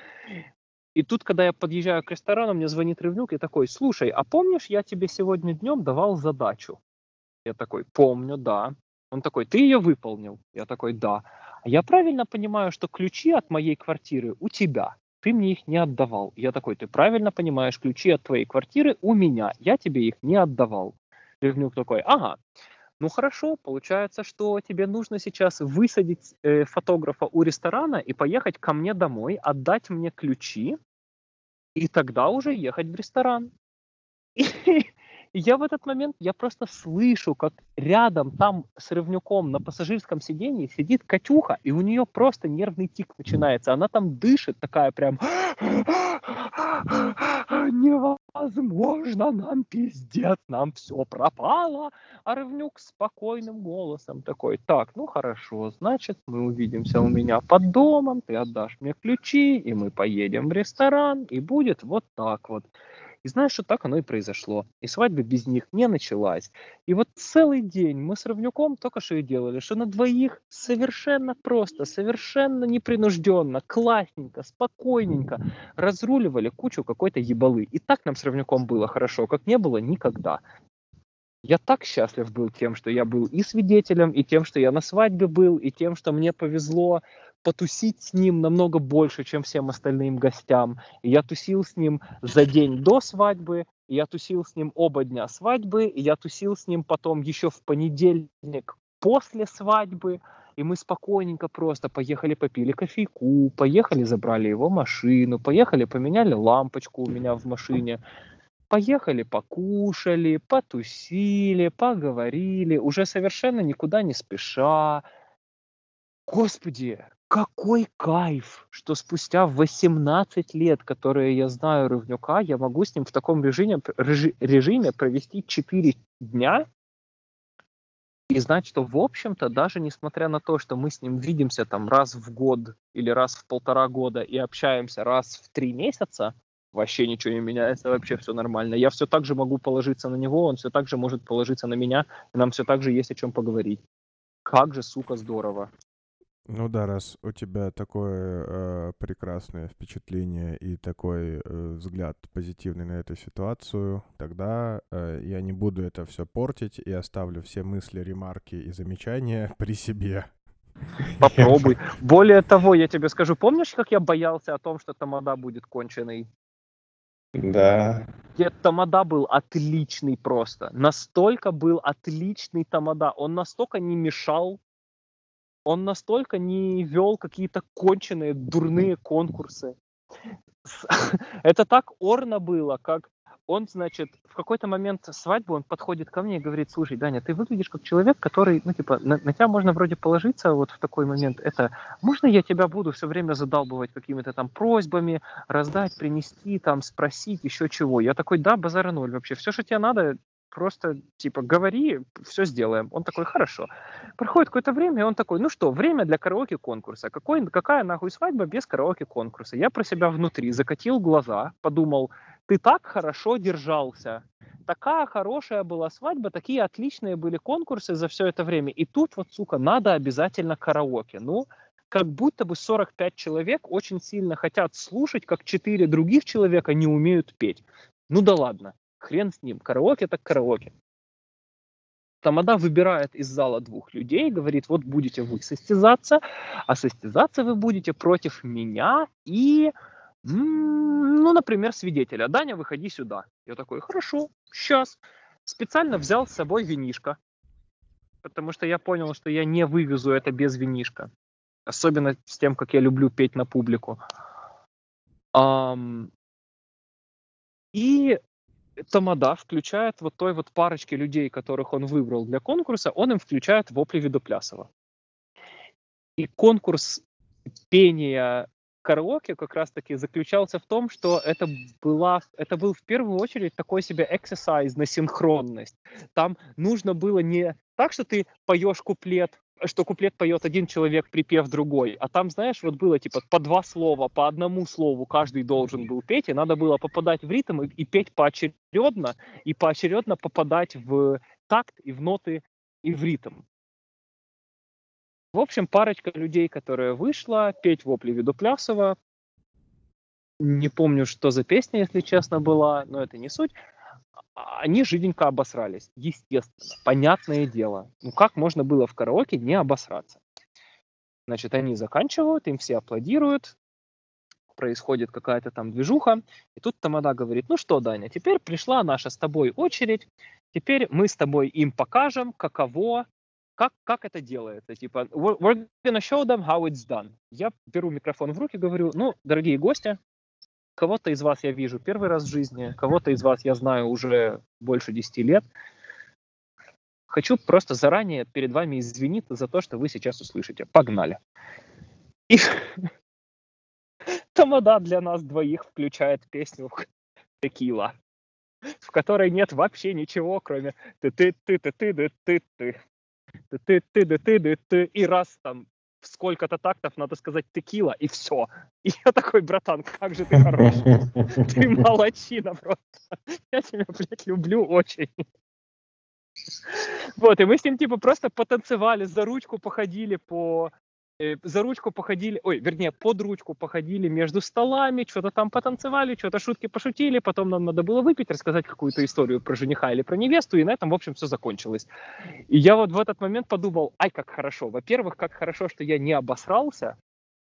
И тут, когда я подъезжаю к ресторану, мне звонит Рывнюк и такой, слушай, а помнишь, я тебе сегодня днем давал задачу? Я такой, помню, да. Он такой, ты ее выполнил? Я такой, да. А я правильно понимаю, что ключи от моей квартиры у тебя? Ты мне их не отдавал. Я такой, ты правильно понимаешь, ключи от твоей квартиры у меня. Я тебе их не отдавал. Ревнюк такой, ага, ну хорошо, получается, что тебе нужно сейчас высадить э, фотографа у ресторана и поехать ко мне домой, отдать мне ключи, и тогда уже ехать в ресторан. И я в этот момент, я просто слышу, как рядом там с Рывнюком на пассажирском сиденье сидит Катюха, и у нее просто нервный тик начинается. Она там дышит такая прям невозможно, нам пиздец, нам все пропало. А Рывнюк спокойным голосом такой, так, ну хорошо, значит, мы увидимся у меня под домом, ты отдашь мне ключи, и мы поедем в ресторан, и будет вот так вот. И знаешь, что так оно и произошло. И свадьба без них не началась. И вот целый день мы с Равнюком только что и делали, что на двоих совершенно просто, совершенно непринужденно, классненько, спокойненько разруливали кучу какой-то ебалы. И так нам с Равнюком было хорошо, как не было никогда. Я так счастлив был тем, что я был и свидетелем, и тем, что я на свадьбе был, и тем, что мне повезло потусить с ним намного больше, чем всем остальным гостям. Я тусил с ним за день до свадьбы, я тусил с ним оба дня свадьбы, я тусил с ним потом еще в понедельник после свадьбы, и мы спокойненько просто поехали попили кофейку, поехали забрали его машину, поехали поменяли лампочку у меня в машине, поехали покушали, потусили, поговорили, уже совершенно никуда не спеша. Господи, какой кайф, что спустя 18 лет, которые я знаю Рывнюка, я могу с ним в таком режиме, режиме провести 4 дня и знать, что, в общем-то, даже несмотря на то, что мы с ним видимся там раз в год или раз в полтора года и общаемся раз в три месяца, вообще ничего не меняется, вообще все нормально. Я все так же могу положиться на него, он все так же может положиться на меня, и нам все так же есть о чем поговорить. Как же, сука, здорово. Ну да, раз у тебя такое э, прекрасное впечатление и такой э, взгляд позитивный на эту ситуацию, тогда э, я не буду это все портить и оставлю все мысли, ремарки и замечания при себе. Попробуй. Более того, я тебе скажу, помнишь, как я боялся о том, что Тамада будет конченый? Да. Нет, Тамада был отличный просто. Настолько был отличный Тамада. Он настолько не мешал он настолько не вел какие-то конченые, дурные конкурсы. Это так орно было, как он, значит, в какой-то момент свадьбы он подходит ко мне и говорит, слушай, Даня, ты выглядишь как человек, который, ну, типа, на, на тебя можно вроде положиться вот в такой момент. Это, можно я тебя буду все время задалбывать какими-то там просьбами, раздать, принести, там, спросить, еще чего? Я такой, да, базара ноль вообще. Все, что тебе надо, просто, типа, говори, все сделаем. Он такой, хорошо. Проходит какое-то время, и он такой, ну что, время для караоке-конкурса. Какой, какая нахуй свадьба без караоке-конкурса? Я про себя внутри закатил глаза, подумал, ты так хорошо держался. Такая хорошая была свадьба, такие отличные были конкурсы за все это время. И тут вот, сука, надо обязательно караоке. Ну, как будто бы 45 человек очень сильно хотят слушать, как 4 других человека не умеют петь. Ну да ладно хрен с ним, караоке так караоке. Тамада выбирает из зала двух людей, говорит, вот будете вы состязаться, а состязаться вы будете против меня и, ну, например, свидетеля. Даня, выходи сюда. Я такой, хорошо, сейчас. Специально взял с собой винишко, потому что я понял, что я не вывезу это без винишка. Особенно с тем, как я люблю петь на публику. Um, и Тамада включает вот той вот парочке людей, которых он выбрал для конкурса, он им включает вопли Видоплясова. И конкурс пения караоке как раз-таки заключался в том, что это, была, это был в первую очередь такой себе exercise на синхронность. Там нужно было не так, что ты поешь куплет, что куплет поет один человек, припев другой. А там, знаешь, вот было типа по два слова, по одному слову каждый должен был петь, и надо было попадать в ритм и, и петь поочередно, и поочередно попадать в такт и в ноты и в ритм. В общем, парочка людей, которая вышла, петь вопли Видоплясова. Не помню, что за песня, если честно, была, но это не суть. А, они жиденько обосрались, естественно, понятное дело. Ну как можно было в караоке не обосраться? Значит, они заканчивают, им все аплодируют, происходит какая-то там движуха, и тут Тамада говорит, ну что, Даня, теперь пришла наша с тобой очередь, теперь мы с тобой им покажем, каково, как, как это делается. Типа, we're gonna show them how it's done. Я беру микрофон в руки, говорю, ну, дорогие гости, Кого-то из вас я вижу первый раз в жизни, кого-то из вас я знаю уже больше 10 лет. Хочу просто заранее перед вами извиниться за то, что вы сейчас услышите. Погнали. И Тамада для нас двоих включает песню «Текила», в которой нет вообще ничего, кроме ты ты ты ты ты ты ты ты ты ты ты ты ты ты и раз там в сколько-то тактов надо сказать текила, и все. И я такой, братан, как же ты хорош. Ты молочина просто. Я тебя, блядь, люблю очень. Вот, и мы с ним, типа, просто потанцевали, за ручку походили по за ручку походили, ой, вернее, под ручку походили между столами, что-то там потанцевали, что-то шутки пошутили, потом нам надо было выпить, рассказать какую-то историю про жениха или про невесту, и на этом, в общем, все закончилось. И я вот в этот момент подумал, ай, как хорошо. Во-первых, как хорошо, что я не обосрался,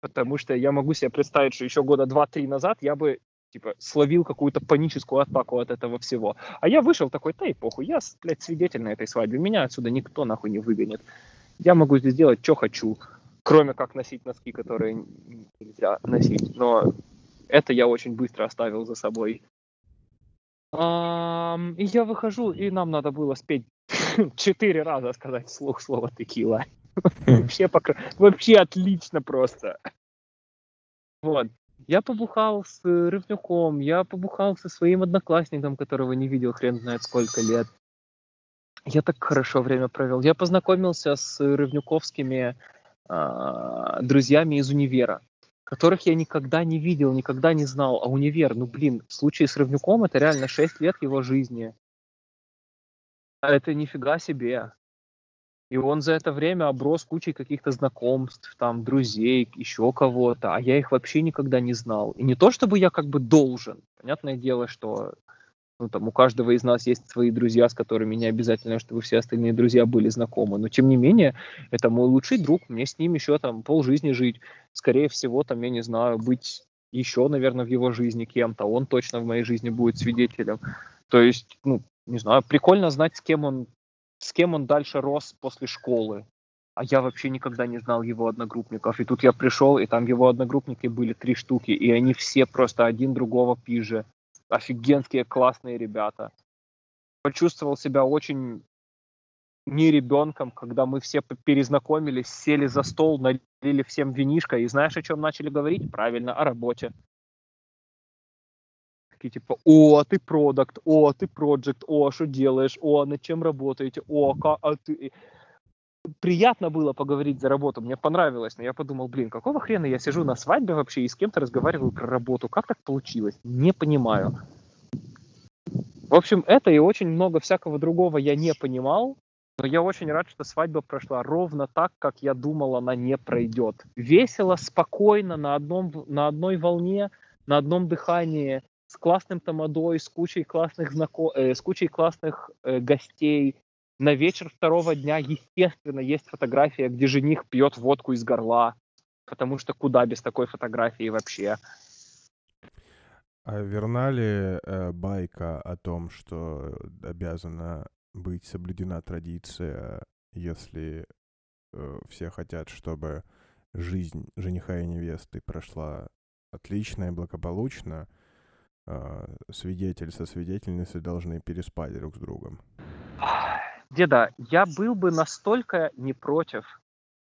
потому что я могу себе представить, что еще года два-три назад я бы типа, словил какую-то паническую атаку от этого всего. А я вышел такой, да и похуй, я, блядь, свидетель на этой свадьбе, меня отсюда никто нахуй не выгонит. Я могу здесь делать, что хочу кроме как носить носки, которые нельзя носить. Но это я очень быстро оставил за собой. Um, и я выхожу, и нам надо было спеть четыре раза сказать вслух слово текила. вообще, покр... вообще отлично просто. Вот. Я побухал с Рывнюком, я побухал со своим одноклассником, которого не видел хрен знает сколько лет. Я так хорошо время провел. Я познакомился с Рывнюковскими а, друзьями из универа. которых я никогда не видел, никогда не знал. А универ, ну блин, в случае с Равнюком это реально 6 лет его жизни. А это нифига себе. И он за это время оброс кучей каких-то знакомств, там, друзей, еще кого-то, а я их вообще никогда не знал. И не то, чтобы я как бы должен. Понятное дело, что ну, там, у каждого из нас есть свои друзья, с которыми не обязательно, чтобы все остальные друзья были знакомы. Но, тем не менее, это мой лучший друг. Мне с ним еще там полжизни жить. Скорее всего, там, я не знаю, быть еще, наверное, в его жизни кем-то. Он точно в моей жизни будет свидетелем. То есть, ну, не знаю, прикольно знать, с кем он с кем он дальше рос после школы. А я вообще никогда не знал его одногруппников. И тут я пришел, и там его одногруппники были три штуки, и они все просто один другого пиже. Офигенские, классные ребята. Почувствовал себя очень не ребенком, когда мы все перезнакомились, сели за стол, налили всем винишко, и знаешь, о чем начали говорить? Правильно, о работе такие типа, о, а ты продукт, о, а ты проект, о, а что делаешь, о, над чем работаете, о, а, а ты... Приятно было поговорить за работу, мне понравилось, но я подумал, блин, какого хрена я сижу на свадьбе вообще и с кем-то разговариваю про работу, как так получилось, не понимаю. В общем, это и очень много всякого другого я не понимал, но я очень рад, что свадьба прошла ровно так, как я думал, она не пройдет. Весело, спокойно, на, одном, на одной волне, на одном дыхании с классным тамадой, с кучей классных знако... э, с кучей классных э, гостей. На вечер второго дня, естественно, есть фотография, где жених пьет водку из горла, потому что куда без такой фотографии вообще. А верна ли э, байка о том, что обязана быть соблюдена традиция, если э, все хотят, чтобы жизнь жениха и невесты прошла отлично и благополучно, а, свидетель со свидетельницей должны переспать друг с другом. Деда, я был бы настолько не против,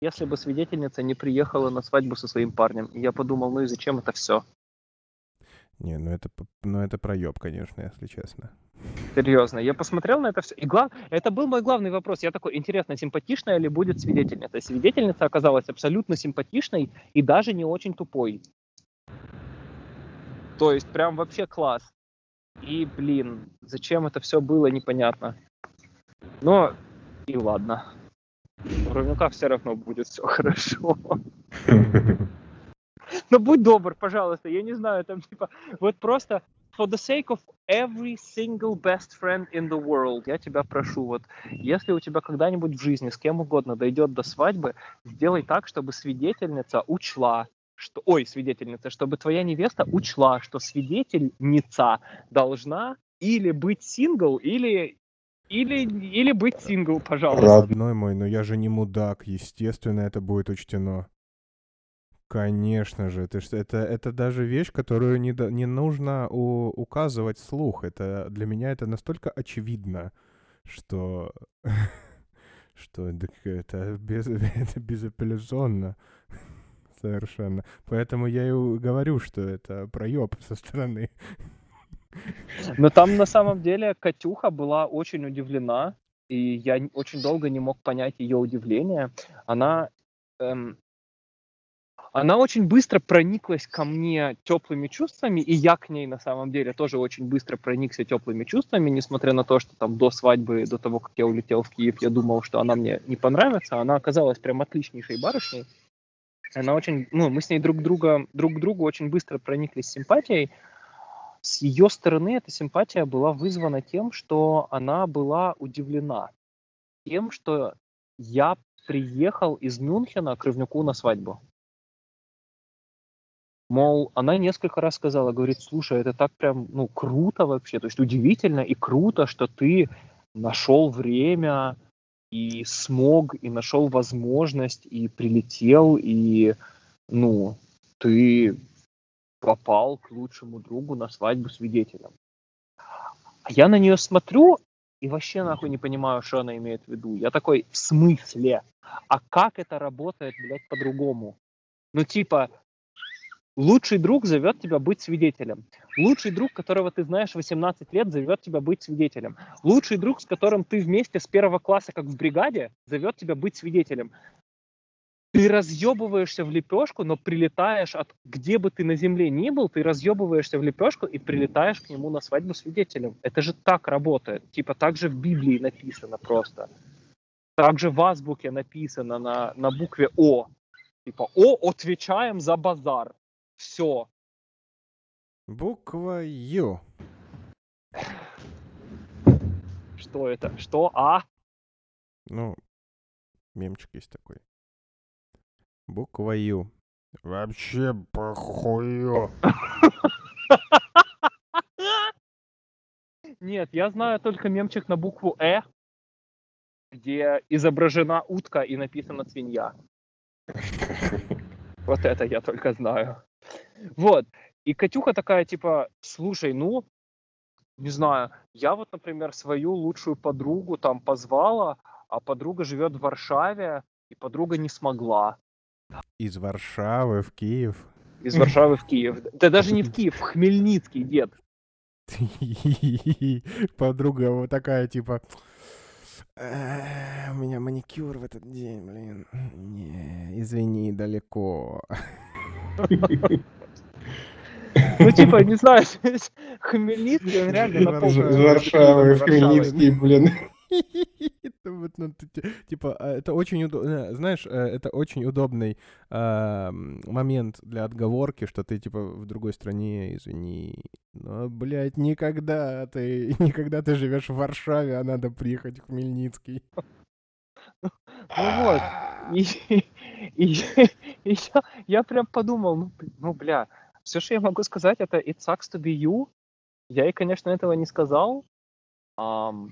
если бы свидетельница не приехала на свадьбу со своим парнем. И я подумал, ну и зачем это все? Не, ну это, ну это проеб, конечно, если честно. Серьезно, я посмотрел на это все. И глав... это был мой главный вопрос. Я такой, интересно, симпатичная ли будет свидетельница? Свидетельница оказалась абсолютно симпатичной и даже не очень тупой. То есть прям вообще класс. И, блин, зачем это все было, непонятно. Но и ладно. У Равнюка все равно будет все хорошо. Но будь добр, пожалуйста, я не знаю, там типа, вот просто for the sake of every single best friend in the world, я тебя прошу, вот, если у тебя когда-нибудь в жизни с кем угодно дойдет до свадьбы, сделай так, чтобы свидетельница учла, что, ой, свидетельница, чтобы твоя невеста учла, что свидетельница должна или быть сингл, или или, или быть сингл, пожалуйста. Родной мой, но я же не мудак, естественно, это будет учтено. Конечно же, это, это, это даже вещь, которую не, не нужно у, указывать вслух. Это, для меня это настолько очевидно, что, что это, без, это безапелляционно совершенно. Поэтому я и говорю, что это проеб со стороны. Но там на самом деле Катюха была очень удивлена, и я очень долго не мог понять ее удивление. Она, эм, она очень быстро прониклась ко мне теплыми чувствами, и я к ней на самом деле тоже очень быстро проникся теплыми чувствами, несмотря на то, что там до свадьбы, до того, как я улетел в Киев, я думал, что она мне не понравится. Она оказалась прям отличнейшей барышней. Она очень, ну, мы с ней друг друга, друг к другу очень быстро прониклись симпатией. С ее стороны эта симпатия была вызвана тем, что она была удивлена тем, что я приехал из Мюнхена к Рывнюку на свадьбу. Мол, она несколько раз сказала, говорит, слушай, это так прям, ну, круто вообще, то есть удивительно и круто, что ты нашел время, и смог, и нашел возможность, и прилетел, и, ну, ты попал к лучшему другу на свадьбу свидетелем. А я на нее смотрю и вообще нахуй не понимаю, что она имеет в виду. Я такой, в смысле? А как это работает, блядь, по-другому? Ну, типа, Лучший друг зовет тебя быть свидетелем. Лучший друг, которого ты знаешь 18 лет, зовет тебя быть свидетелем. Лучший друг, с которым ты вместе с первого класса, как в бригаде, зовет тебя быть свидетелем. Ты разъебываешься в лепешку, но прилетаешь от где бы ты на земле ни был, ты разъебываешься в лепешку и прилетаешь к нему на свадьбу свидетелем. Это же так работает. Типа так же в Библии написано просто. Так же в азбуке написано на, на букве О. Типа О, отвечаем за базар. Все. Буква Ю. Что это? Что? А? Ну, мемчик есть такой. Буква Ю. Вообще похую. Нет, я знаю только мемчик на букву Э, где изображена утка и написано свинья. Вот это я только знаю. Вот. И Катюха такая, типа, слушай, ну, не знаю, я вот, например, свою лучшую подругу там позвала, а подруга живет в Варшаве, и подруга не смогла. Из Варшавы в Киев. Из Варшавы в Киев. Да даже не в Киев, в Хмельницкий, дед. Подруга вот такая, типа... «Э, У меня маникюр в этот день, блин. Не, извини, далеко. Ну, типа, не знаю, Хмельницкий, он реально наполнен. Из Варшавы в. Хмельницкий, блин. Ну, Типа, а, это очень удобно. Знаешь, э, это очень удобный момент для отговорки, что ты, типа, в другой стране, извини. Но, блядь, никогда ты, никогда ты живешь в Варшаве, а надо приехать в Хмельницкий. Ну вот. И, и- и я, прям подумал, ну, ну, бля, все, что я могу сказать, это it sucks to be you. Я ей, конечно, этого не сказал. ам,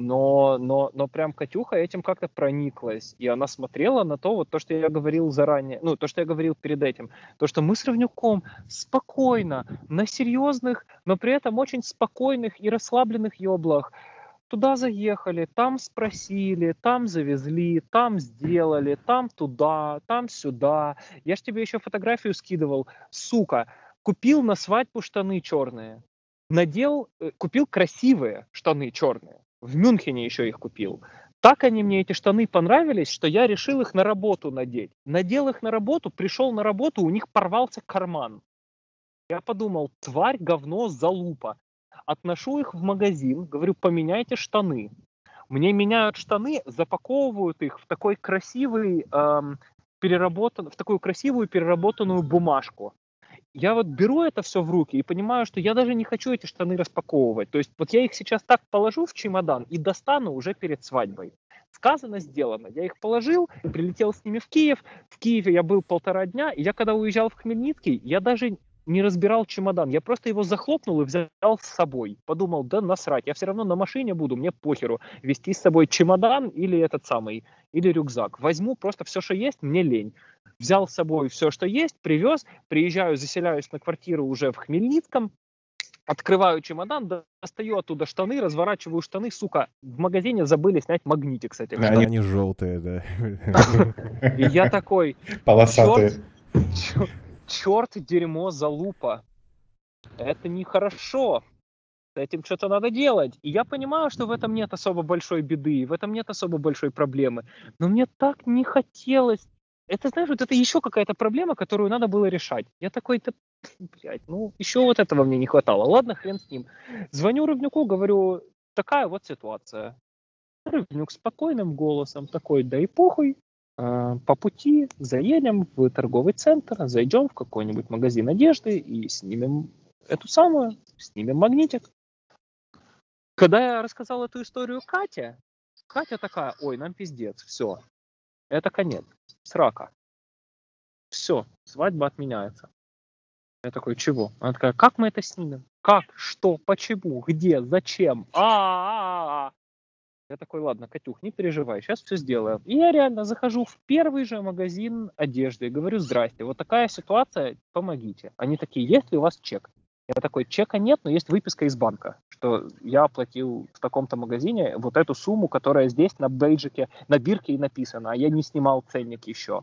но, но, но прям Катюха этим как-то прониклась. И она смотрела на то, вот то, что я говорил заранее, ну, то, что я говорил перед этим. То, что мы с Равнюком спокойно, на серьезных, но при этом очень спокойных и расслабленных еблах туда заехали, там спросили, там завезли, там сделали, там туда, там сюда. Я ж тебе еще фотографию скидывал. Сука, купил на свадьбу штаны черные. Надел, э, купил красивые штаны черные. В Мюнхене еще их купил. Так они мне, эти штаны, понравились, что я решил их на работу надеть. Надел их на работу, пришел на работу, у них порвался карман. Я подумал, тварь, говно, залупа. Отношу их в магазин, говорю, поменяйте штаны. Мне меняют штаны, запаковывают их в такой красивый, эм, переработан, в такую красивую переработанную бумажку. Я вот беру это все в руки и понимаю, что я даже не хочу эти штаны распаковывать. То есть вот я их сейчас так положу в чемодан и достану уже перед свадьбой. Сказано, сделано. Я их положил, прилетел с ними в Киев. В Киеве я был полтора дня, и я когда уезжал в Хмельницкий, я даже не разбирал чемодан. Я просто его захлопнул и взял с собой. Подумал, да насрать, я все равно на машине буду, мне похеру. Вести с собой чемодан или этот самый, или рюкзак. Возьму просто все, что есть, мне лень. Взял с собой все, что есть, привез, приезжаю, заселяюсь на квартиру уже в Хмельницком, открываю чемодан, достаю оттуда штаны, разворачиваю штаны, сука, в магазине забыли снять магнитик с этих штан. Они желтые, да. И я такой, Полосатые. черт, черт, дерьмо, залупа. Это нехорошо. С этим что-то надо делать. И я понимаю, что в этом нет особо большой беды, в этом нет особо большой проблемы. Но мне так не хотелось. Это, знаешь, вот это еще какая-то проблема, которую надо было решать. Я такой, да, блядь, ну, еще вот этого мне не хватало. Ладно, хрен с ним. Звоню Рыбнюку, говорю, такая вот ситуация. Рыбнюк спокойным голосом такой, да и похуй, а, по пути заедем в торговый центр, зайдем в какой-нибудь магазин одежды и снимем эту самую, снимем магнитик. Когда я рассказал эту историю Кате, Катя такая, ой, нам пиздец, все, это конец, срака. Все, свадьба отменяется. Я такой, чего? Она такая, как мы это снимем? Как? Что? Почему? Где? Зачем? А-а-а! Я такой, ладно, Катюх, не переживай, сейчас все сделаем. И я реально захожу в первый же магазин одежды и говорю, здрасте, вот такая ситуация, помогите. Они такие, есть ли у вас чек? Я такой, чека нет, но есть выписка из банка, что я оплатил в таком-то магазине вот эту сумму, которая здесь на бейджике, на бирке и написана, а я не снимал ценник еще.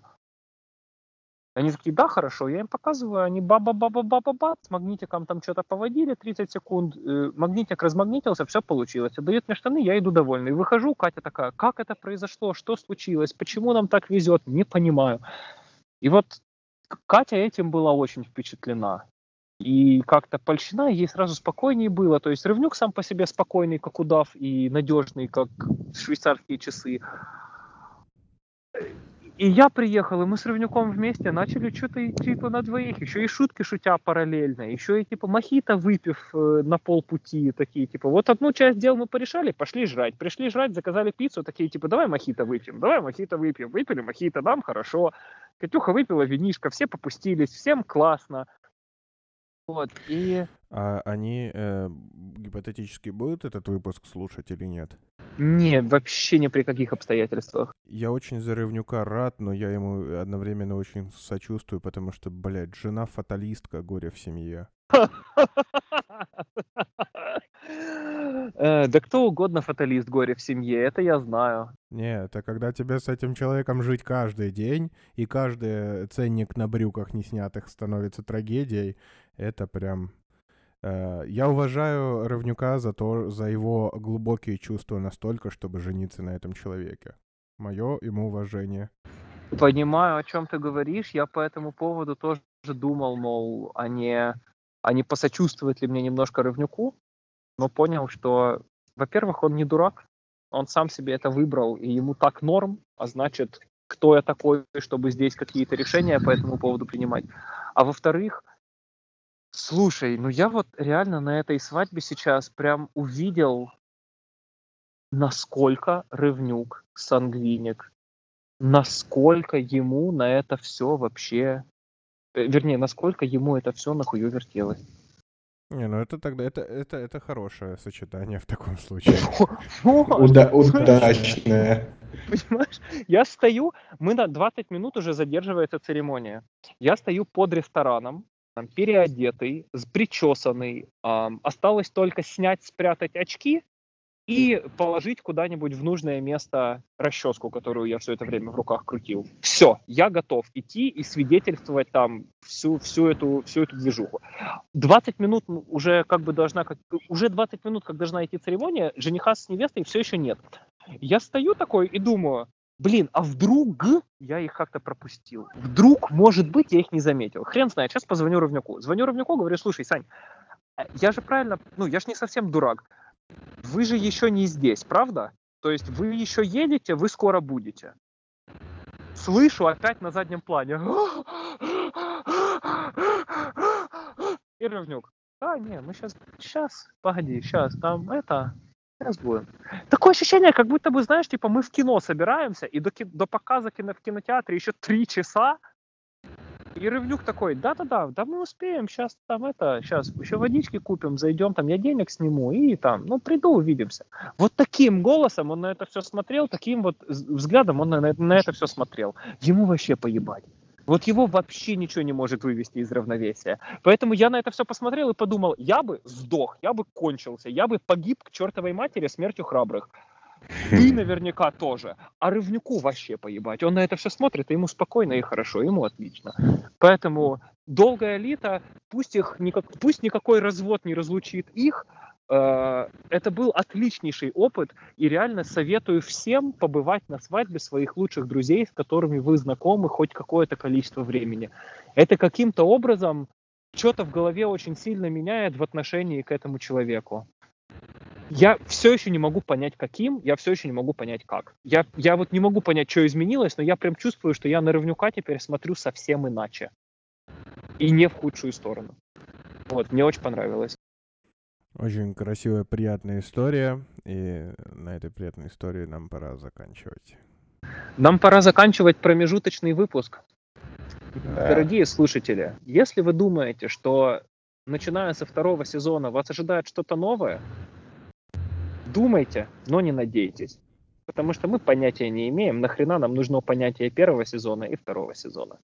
Они такие, да, хорошо, я им показываю, они ба-ба-ба-ба-ба-ба, с магнитиком там что-то поводили 30 секунд, э, магнитик размагнитился, все получилось. Отдает мне штаны, я иду довольный. Выхожу, Катя такая, как это произошло, что случилось, почему нам так везет, не понимаю. И вот Катя этим была очень впечатлена. И как-то польщина, ей сразу спокойнее было. То есть рывнюк сам по себе спокойный, как удав, и надежный, как швейцарские часы. И я приехал, и мы с Рывнюком вместе начали что-то типа на двоих, еще и шутки шутя параллельно, еще и типа мохито выпив э, на полпути, такие типа, вот одну часть дел мы порешали, пошли жрать, пришли жрать, заказали пиццу, такие типа, давай мохито выпьем, давай мохито выпьем, выпили мохито, нам хорошо, Катюха выпила винишко, все попустились, всем классно, вот, и... А они э, гипотетически будут этот выпуск слушать или нет? Не, вообще ни при каких обстоятельствах. Я очень за Рывнюка рад, но я ему одновременно очень сочувствую, потому что, блядь, жена фаталистка, горе в семье. Э, да кто угодно фаталист горе в семье, это я знаю. Не, это когда тебе с этим человеком жить каждый день, и каждый ценник на брюках не снятых становится трагедией, это прям... Э, я уважаю Равнюка за то, за его глубокие чувства настолько, чтобы жениться на этом человеке. Мое ему уважение. Понимаю, о чем ты говоришь. Я по этому поводу тоже думал, мол, а не, а не посочувствовать ли мне немножко Равнюку, но понял, что, во-первых, он не дурак, он сам себе это выбрал, и ему так норм, а значит, кто я такой, чтобы здесь какие-то решения по этому поводу принимать. А во-вторых, Слушай, ну я вот реально на этой свадьбе сейчас прям увидел, насколько Рывнюк сангвиник, насколько ему на это все вообще, э, вернее, насколько ему это все нахую вертелось. Не, ну это тогда, это, это, это хорошее сочетание в таком случае. Уда- удачное. Понимаешь? Я стою, мы на 20 минут уже задерживается церемония. Я стою под рестораном, там, переодетый, причесанный. Э, осталось только снять, спрятать очки и положить куда-нибудь в нужное место расческу, которую я все это время в руках крутил. Все, я готов идти и свидетельствовать там всю, всю, эту, всю эту движуху. 20 минут уже как бы должна, как, уже 20 минут, как должна идти церемония, жениха с невестой все еще нет. Я стою такой и думаю, блин, а вдруг я их как-то пропустил? Вдруг, может быть, я их не заметил. Хрен знает, сейчас позвоню Ровнюку. Звоню Ровнюку, говорю, слушай, Сань, э, я же правильно, ну, я же не совсем дурак. Вы же еще не здесь, правда? То есть вы еще едете, вы скоро будете. Слышу опять на заднем плане. И Ровнюк. А, не, мы сейчас, сейчас, погоди, сейчас, там это, Сейчас будем. Такое ощущение, как будто бы, знаешь, типа мы в кино собираемся, и до, до показа кино, в кинотеатре еще три часа, и Рывнюк такой, да-да-да, да мы успеем, сейчас там это, сейчас еще водички купим, зайдем, там я денег сниму, и там, ну приду, увидимся. Вот таким голосом он на это все смотрел, таким вот взглядом он на, на это все смотрел. Ему вообще поебать. Вот его вообще ничего не может вывести из равновесия. Поэтому я на это все посмотрел и подумал, я бы сдох, я бы кончился, я бы погиб к чертовой матери смертью храбрых. Ты наверняка тоже. А Рывнюку вообще поебать. Он на это все смотрит, и ему спокойно и хорошо, ему отлично. Поэтому долгая лето, пусть, их никак, пусть никакой развод не разлучит их, Э, это был отличнейший опыт, и реально советую всем побывать на свадьбе своих лучших друзей, с которыми вы знакомы хоть какое-то количество времени. Это каким-то образом что-то в голове очень сильно меняет в отношении к этому человеку. Я все еще не могу понять, каким, я все еще не могу понять, как. Я, я вот не могу понять, что изменилось, но я прям чувствую, что я на Равнюка теперь смотрю совсем иначе. И не в худшую сторону. Вот, мне очень понравилось. Очень красивая, приятная история. И на этой приятной истории нам пора заканчивать. Нам пора заканчивать промежуточный выпуск. Да. Дорогие слушатели, если вы думаете, что начиная со второго сезона вас ожидает что-то новое, думайте, но не надейтесь. Потому что мы понятия не имеем, нахрена нам нужно понятие первого сезона и второго сезона.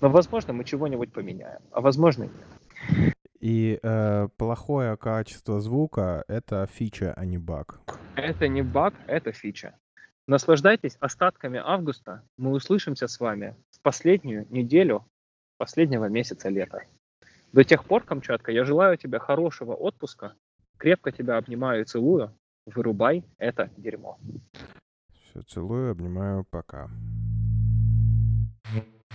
Но, возможно, мы чего-нибудь поменяем, а возможно, нет. И э, плохое качество звука — это фича, а не баг. Это не баг, это фича. Наслаждайтесь остатками августа. Мы услышимся с вами в последнюю неделю последнего месяца лета. До тех пор, Камчатка, я желаю тебе хорошего отпуска, крепко тебя обнимаю и целую, Вырубай это дерьмо. Все, целую, обнимаю, пока.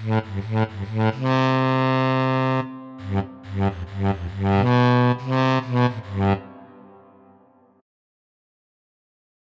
Mm-hmm.